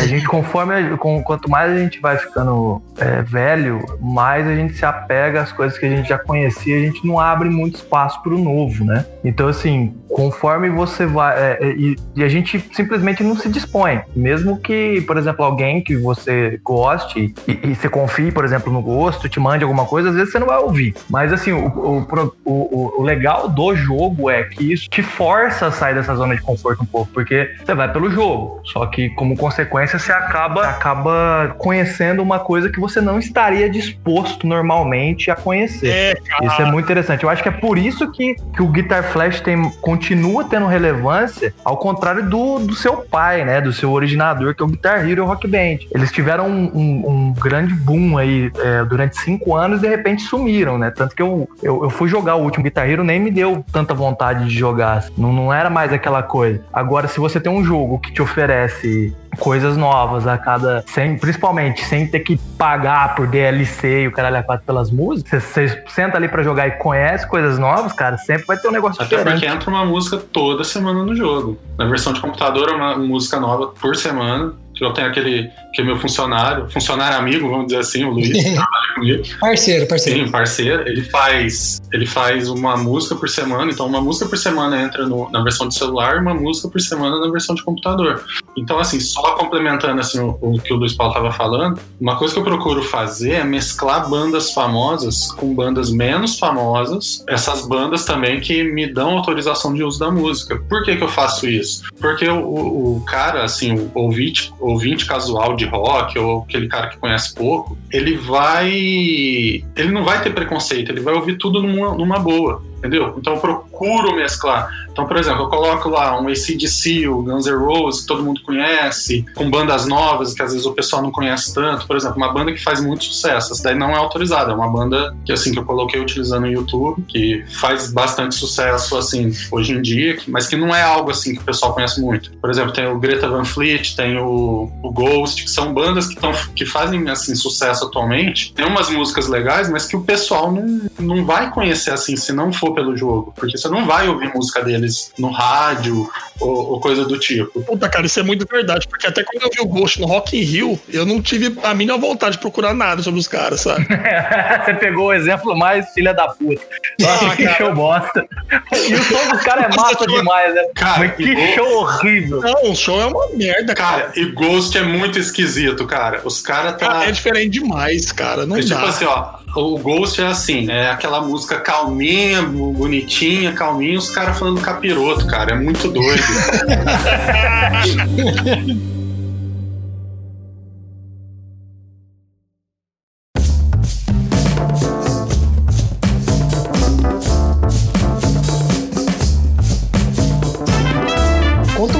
a gente, conforme, com, quanto mais a gente vai ficando é, velho, mais a gente se apega às coisas que a gente já conhecia, a gente não abre muito espaço pro novo, né? Então, assim, conforme você vai. É, é, e, e, a gente simplesmente não se dispõe. Mesmo que, por exemplo, alguém que você goste e, e você confie, por exemplo, no gosto, te mande alguma coisa, às vezes você não vai ouvir. Mas assim, o, o, o, o legal do jogo é que isso te força a sair dessa zona de conforto um pouco, porque você vai pelo jogo. Só que, como consequência, você acaba, acaba conhecendo uma coisa que você não estaria disposto normalmente a conhecer. É, isso é muito interessante. Eu acho que é por isso que, que o Guitar Flash tem, continua tendo relevância, ao contrário do, do seu pai, né? Do seu originador, que é o Guitar Hero Rock Band. Eles tiveram um, um, um grande boom aí é, durante cinco anos e de repente sumiram, né? Tanto que eu, eu, eu, fui jogar o último Guitar Hero, nem me deu tanta vontade de jogar. Não, não era mais aquela coisa. Agora, se você tem um jogo que te oferece coisas novas a cada. Sem, principalmente sem ter que pagar por DLC e o caralho a quatro pelas músicas. Você, senta ali para jogar e conhece coisas novas, cara, sempre vai ter um negócio Até diferente. porque entra uma música toda semana no jogo. Na versão de computador é uma música nova por semana que eu tenho aquele que é meu funcionário, funcionário amigo, vamos dizer assim, o Luiz, que trabalha comigo. Parceiro, parceiro. Sim, parceiro. Ele faz, ele faz uma música por semana, então uma música por semana entra no, na versão de celular e uma música por semana na versão de computador. Então, assim, só complementando assim, o, o que o Luiz Paulo estava falando, uma coisa que eu procuro fazer é mesclar bandas famosas com bandas menos famosas, essas bandas também que me dão autorização de uso da música. Por que, que eu faço isso? Porque o, o, cara, assim, o ouvinte ouvinte casual de rock ou aquele cara que conhece pouco, ele vai. Ele não vai ter preconceito, ele vai ouvir tudo numa, numa boa entendeu? Então eu procuro mesclar. Então, por exemplo, eu coloco lá um ACDC, o Guns N' Roses, que todo mundo conhece, com bandas novas que às vezes o pessoal não conhece tanto. Por exemplo, uma banda que faz muito sucesso, essa daí não é autorizada, é uma banda que assim que eu coloquei utilizando no YouTube, que faz bastante sucesso assim hoje em dia, mas que não é algo assim que o pessoal conhece muito. Por exemplo, tem o Greta Van Fleet, tem o, o Ghost, que são bandas que, tão, que fazem assim sucesso atualmente. Tem umas músicas legais, mas que o pessoal não, não vai conhecer assim se não for pelo jogo, porque você não vai ouvir música deles no rádio ou, ou, coisa do tipo. Puta, cara, isso é muito verdade, porque até quando eu vi o Ghost no Rock in Rio, eu não tive a mínima vontade de procurar nada sobre os caras, sabe? você pegou o exemplo mais filha da puta. Nossa, ah, que cara. show bosta. E o som dos caras é massa demais, né? Cara, Mas que Ghost... show horrível. Não, o show é uma merda, cara. cara. E Ghost é muito esquisito, cara. Os caras tá... É diferente demais, cara. Não é tipo dá. tipo assim, ó, o Ghost é assim, é aquela música calminha, bonitinha, calminha, os caras falando capiroto, cara. É muito doido.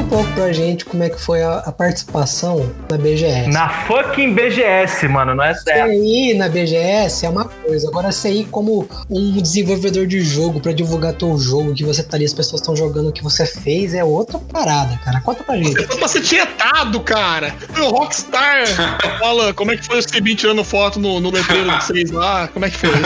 pra gente como é que foi a, a participação na BGS. Na fucking BGS, mano, não é certo. CI na BGS é uma coisa. Agora, CI como um desenvolvedor de jogo pra divulgar teu jogo, que você tá ali, as pessoas estão jogando o que você fez, é outra parada, cara. Conta pra gente. Você foi pra ser tietado, cara. O Rockstar. Fala, como é que foi o CB tirando foto no, no letreiro de vocês lá? Como é que foi?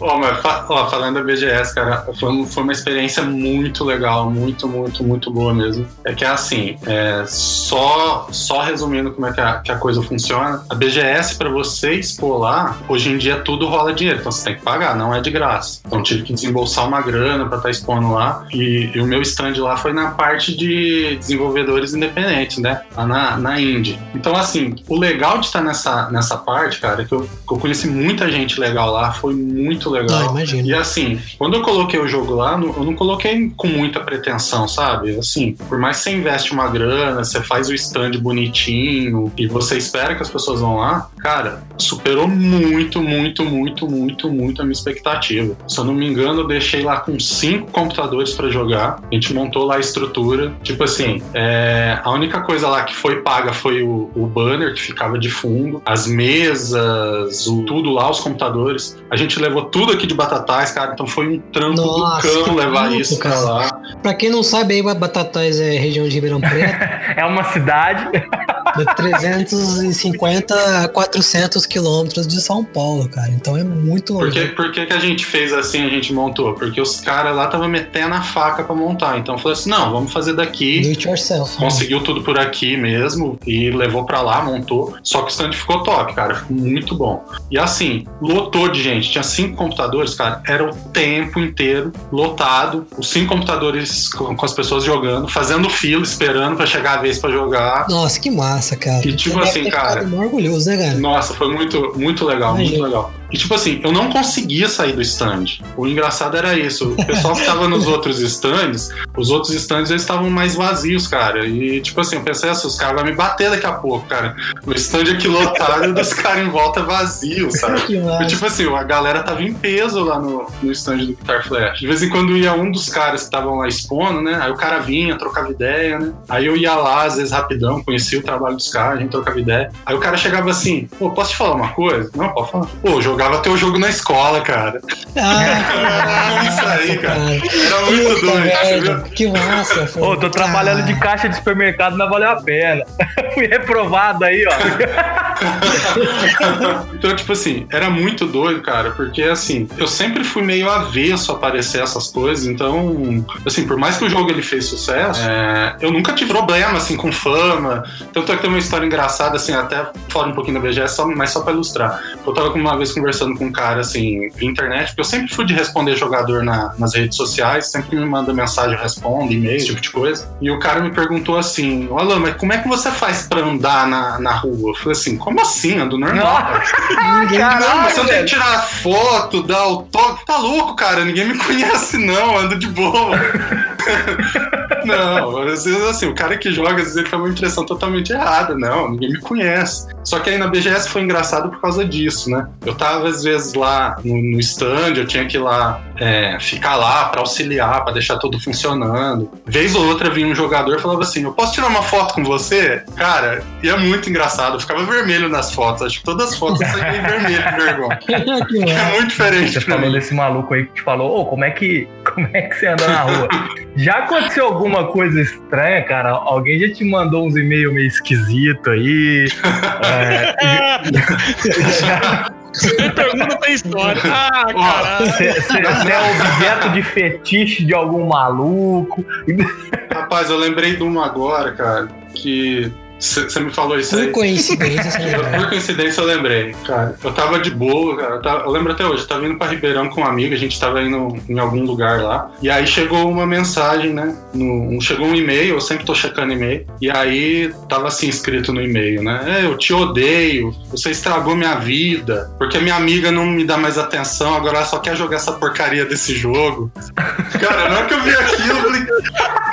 Ó, mas ó, falando da BGS, cara, foi, foi uma experiência muito legal, muito, muito, muito boa mesmo. É que é assim, é, só, só resumindo como é que a, que a coisa funciona, a BGS, pra você expor lá, hoje em dia tudo rola dinheiro, então você tem que pagar, não é de graça. Então tive que desembolsar uma grana pra estar expondo lá, e, e o meu stand lá foi na parte de desenvolvedores independentes, né? Lá na, na Indie. Então, assim, o legal de estar nessa, nessa parte, cara, é que eu, que eu conheci muita gente legal lá, foi muito legal. Ah, imagino. E assim, quando eu coloquei o jogo lá, não- eu não coloquei com muita pretensão, sabe? Assim, por mais que você investe uma grana, você faz o stand bonitinho e você espera que as pessoas vão lá, cara, superou muito, muito, muito, muito, muito a minha expectativa. Se eu não me engano, eu deixei lá com cinco computadores pra jogar. A gente montou lá a estrutura. Tipo assim, é, a única coisa lá que foi paga foi o, o banner que ficava de fundo, as mesas, o, tudo lá, os computadores. A gente levou tudo aqui de Batatais, cara, então foi um trampo Nossa, do cão levar isso pra cara. lá. Pra quem não sabe, Batatais é região de Ribeirão Preto, É uma cidade. de 350 a 400 quilômetros de São Paulo, cara. Então é muito Por longe. que, por que, que a gente fez assim, a gente montou? Porque os caras lá estavam metendo a faca pra montar. Então falou assim: não, vamos fazer daqui. Do it yourself. né? Conseguiu tudo por aqui mesmo e levou pra lá, montou. Só que o stand ficou top, cara. Ficou muito bom. E assim, lotou de gente. Tinha cinco computadores, cara. Era o tempo inteiro lotado. Os cinco computadores com, com as pessoas jogando, fazendo fila, esperando pra chegar a vez pra jogar. Nossa, que massa, cara. E tipo assim, cara- orgulhoso, né, cara? Nossa, foi muito, muito legal, muito Imagina. legal. E tipo assim, eu não conseguia sair do stand. O engraçado era isso. O pessoal que tava nos outros stands, os outros stands eles estavam mais vazios, cara. E tipo assim, eu pensei assim, os caras vão me bater daqui a pouco, cara. O stand aqui lotado e dos caras em volta vazio, sabe? E, tipo assim, a galera tava em peso lá no, no stand do Guitar Flash. De vez em quando ia um dos caras que estavam lá expondo, né? Aí o cara vinha, trocava ideia, né? Aí eu ia lá, às vezes rapidão, conhecia o trabalho dos caras, a gente trocava ideia. Aí o cara chegava assim, pô, posso te falar uma coisa? Não, pode falar. Pô, jogava teu jogo na escola, cara. Ah, Isso aí, cara. Era muito Puta doido, entendeu? que massa. Ô, foi. tô trabalhando de Ah, caixa de supermercado, não valeu a pena. Fui reprovado aí, ó. então, tipo assim, era muito doido, cara, porque assim, eu sempre fui meio avesso a aparecer essas coisas, então, assim, por mais que o jogo ele fez sucesso, é, eu nunca tive problema, assim, com fama. Tanto é que tem uma história engraçada, assim, até fora um pouquinho da BGS, só, mas só pra ilustrar. Eu tava uma vez conversando com um cara, assim, internet, porque eu sempre fui de responder jogador na- nas redes sociais, sempre me manda mensagem, eu respondo, e-mail, esse tipo de coisa. E o cara me perguntou assim: Alan, mas como é que você faz pra andar na, na rua? Eu falei assim: como assim? Ando normal. Ninguém Não, você tem velho. que tirar foto, dar o toque. Tá louco, cara? Ninguém me conhece, não. Ando de boa. não, às vezes assim, o cara que joga, às vezes ele tem uma impressão totalmente errada. Não, ninguém me conhece. Só que aí na BGS foi engraçado por causa disso, né? Eu tava, às vezes, lá no, no stand, eu tinha que ir lá, é, ficar lá pra auxiliar, pra deixar tudo funcionando. Vez ou outra vinha um jogador e falava assim: Eu posso tirar uma foto com você? Cara, e é muito engraçado. Eu ficava vermelho nas fotos. Acho que todas as fotos saíam em vermelho de vergonha. que É muito diferente Você falou mim. desse maluco aí que te falou, ô, como é que. Como é que você anda na rua? já aconteceu alguma coisa estranha, cara? Alguém já te mandou uns e-mails meio esquisito aí? É, Você pergunta tem história. Ah, caralho. Você é objeto de fetiche de algum maluco? Rapaz, eu lembrei de uma agora, cara, que você me falou isso aí. Por coincidência, você Eu-? Por coincidência eu lembrei, cara. Eu tava de boa, cara. Eu, tava- eu lembro até hoje, eu tava indo pra Ribeirão com um amigo, a gente tava indo em algum lugar lá. E aí chegou uma mensagem, né? no- chegou um e-mail, eu sempre tô checando e-mail. E aí tava assim escrito no e-mail, né? É, eu te odeio, você estragou minha vida, porque minha amiga não me dá mais atenção, agora ela só quer jogar essa porcaria desse jogo. Cara, na hora que eu vi aquilo, eu falei,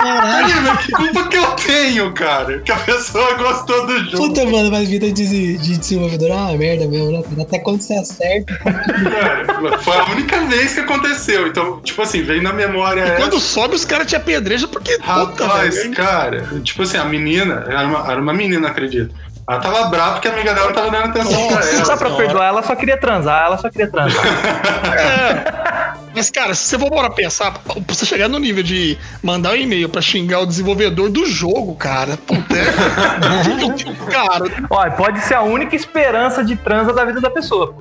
Caralho, que culpa que eu tenho, cara? Que a pessoa ela gostou do jogo. Puta, mano, mas vida de, de desenvolvedor é uma merda mesmo, né? Até quando você acerta. Cara, foi a única vez que aconteceu. Então, tipo assim, veio na memória. E essa. quando sobe, os caras te apedrejam porque. puta, Rapaz, velho. cara, tipo assim, a menina, era uma, era uma menina, acredito. Ela tava brava porque a amiga dela tava dando atenção pra ela. Só pra perdoar, ela só queria transar, ela só queria transar. É. Mas, cara, se você for bora pensar, pra você chegar no nível de mandar um e-mail pra xingar o desenvolvedor do jogo, cara, puta, é. cara, Olha, pode ser a única esperança de transa da vida da pessoa.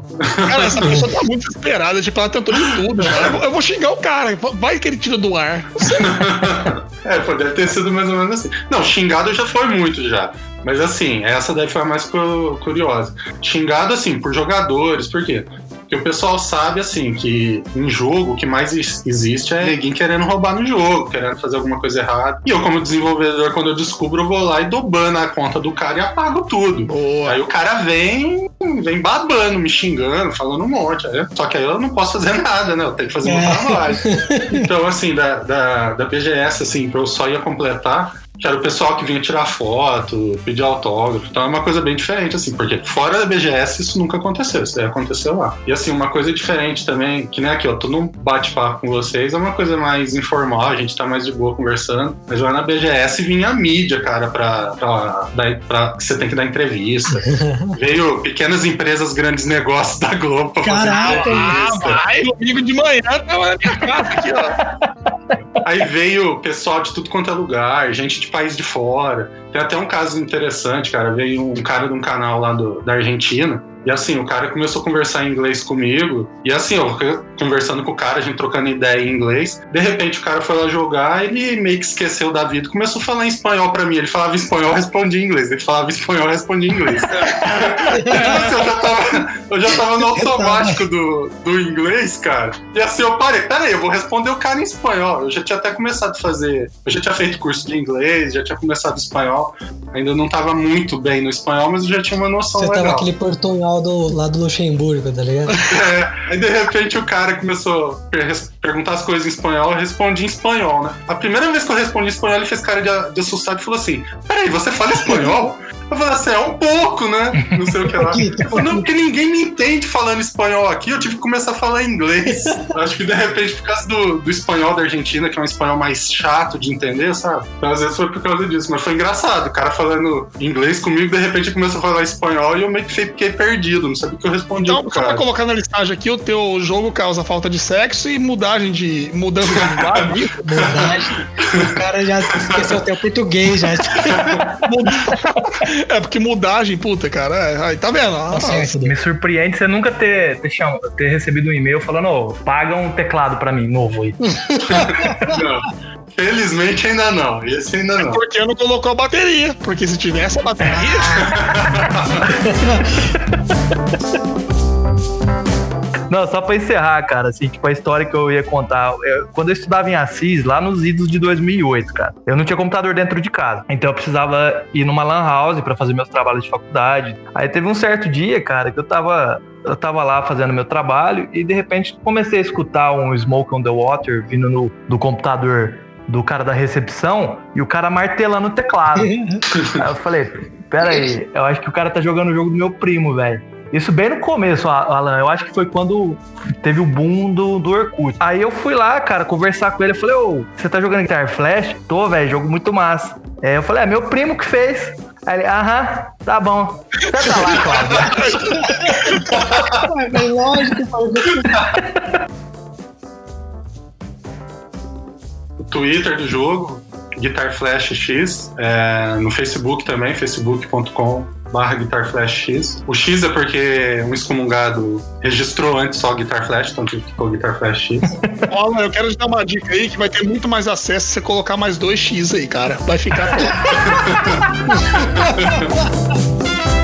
cara, essa pessoa tá muito desesperada, tipo, ela tentou de tudo, cara. Eu vou- xingar o cara, vai que ele tira do ar. É, pô, deve ter sido mais ou menos assim. Não, xingado já foi muito já. Mas assim, essa daí foi a mais cu- curiosa. Xingado, assim, por jogadores, por quê? Porque o pessoal sabe, assim, que em jogo o que mais is- existe é ninguém querendo roubar no jogo, querendo fazer alguma coisa errada. E eu, como desenvolvedor, quando eu descubro, eu vou lá e dou ban na conta do cara e apago tudo. Boa. Aí o cara vem, vem babando, me xingando, falando um monte. aí- Só que aí eu não posso fazer nada, né? Eu tenho que fazer meu É. trabalho. Então, assim, da, da, da BGS, assim, eu só ia completar, que era o pessoal que vinha tirar foto, pedir autógrafo. Então é uma coisa bem diferente, assim, porque fora da BGS isso nunca aconteceu, isso daí aconteceu lá. E assim, uma coisa diferente também, que nem aqui, ó, tô num bate-papo com vocês, é uma coisa mais informal, a gente tá mais de boa conversando. Mas lá na BGS vinha a mídia, cara, pra, pra, dar- pra que você tem que dar entrevista. Veio pequenas empresas, grandes negócios da Globo pra Caraca, fazer Ah, entrevista. vai, domingo de manhã tava na minha casa aqui, ó. Aí veio pessoal de tudo quanto é lugar, gente de país de fora. Tem até um caso interessante, cara. Veio um cara de um canal lá do- da Argentina. E assim, o cara começou a conversar em inglês comigo. E assim, eu conversando com o cara, a gente trocando ideia em inglês. De repente o cara foi lá jogar, ele meio que esqueceu da vida. Começou a falar em espanhol pra mim. Ele falava espanhol, eu respondia em inglês. Ele falava espanhol, eu respondia em inglês. Assim, eu, já tava, eu já tava no automático do, do inglês, cara. E assim, eu parei, peraí, eu vou responder o cara em espanhol. Eu já tinha até começado a fazer. Eu já tinha feito curso de inglês, já tinha começado espanhol. Ainda não tava muito bem no espanhol, mas eu já tinha uma noção Você legal. tava aquele portunhol do, lá do Luxemburgo, tá ligado? É, aí de repente o cara começou perguntar as coisas em espanhol, eu respondi em espanhol, né? A primeira vez que eu respondi em espanhol, ele fez cara de, de assustado e falou assim: Peraí, você fala espanhol? Eu falei assim, é um pouco, né? Não sei o que lá. Eu falei, não, porque ninguém me entende falando espanhol aqui, eu tive que começar a falar inglês. Eu Acho que de repente, por causa do, do espanhol da Argentina, que é um espanhol mais chato de entender, sabe? Então, às vezes foi por causa disso, mas foi engraçado. O cara falando inglês comigo, de repente começou a falar espanhol e eu meio que fiquei perdido, não sabia o que eu respondi Então, pro só pra colocar na listagem aqui, o teu jogo causa falta de sexo e mudagem de. mudança de linguagem. Mudagem. O cara já esqueceu até o português já. é porque mudagem, puta, cara. É, aí tá vendo? Tá Ah, certo, Me surpreende você nunca ter, ter, cham- ter recebido um e-mail falando, ô, paga um teclado pra mim, novo aí. Não. Felizmente ainda não. Esse ainda não. Porque não colocou a bateria. Porque se tivesse a bateria. Não, só pra encerrar, cara, assim, tipo, a história que eu ia contar. eu- quando eu estudava em Assis, lá nos idos de 2008, cara, eu não tinha computador dentro de casa. Então eu precisava ir numa lan house pra fazer meus trabalhos de faculdade. Aí teve um certo dia, cara, que eu tava. Eu tava lá fazendo meu trabalho e de repente comecei a escutar um Smoke on the Water vindo no, do computador do cara da recepção e o cara martelando o teclado. Aí eu falei, pera aí, eu acho que o cara tá jogando o jogo do meu primo, velho. Isso bem no começo, Alan. Eu acho que foi quando teve o boom do, do Orkut. Aí eu fui lá, cara, conversar com ele. Eu falei, ô, você tá jogando Guitar Flash? Tô, velho, jogo muito massa. É, eu falei, é meu primo que fez. Aí ele, aham, tá bom. Senta lá, Cláudio. É lógico, falou. O Twitter do jogo, Guitar Flash X. é, no Facebook também, facebook.com barra Guitar Flash X. O X é porque um excomungado registrou antes só Guitar Flash, então ficou Guitar Flash X. Olha, eu quero te dar uma dica aí que vai ter muito mais acesso se você colocar mais dois X aí, cara. Vai ficar top.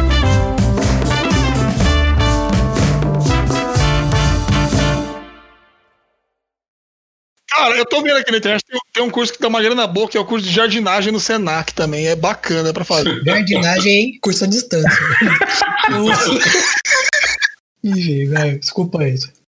Cara, eu tô vendo aqui na internet, tem, tem um curso que dá uma grana boa, que é o curso de jardinagem no Senac também. É bacana pra fazer. Jardinagem em curso à distância. Ih, velho, desculpa aí.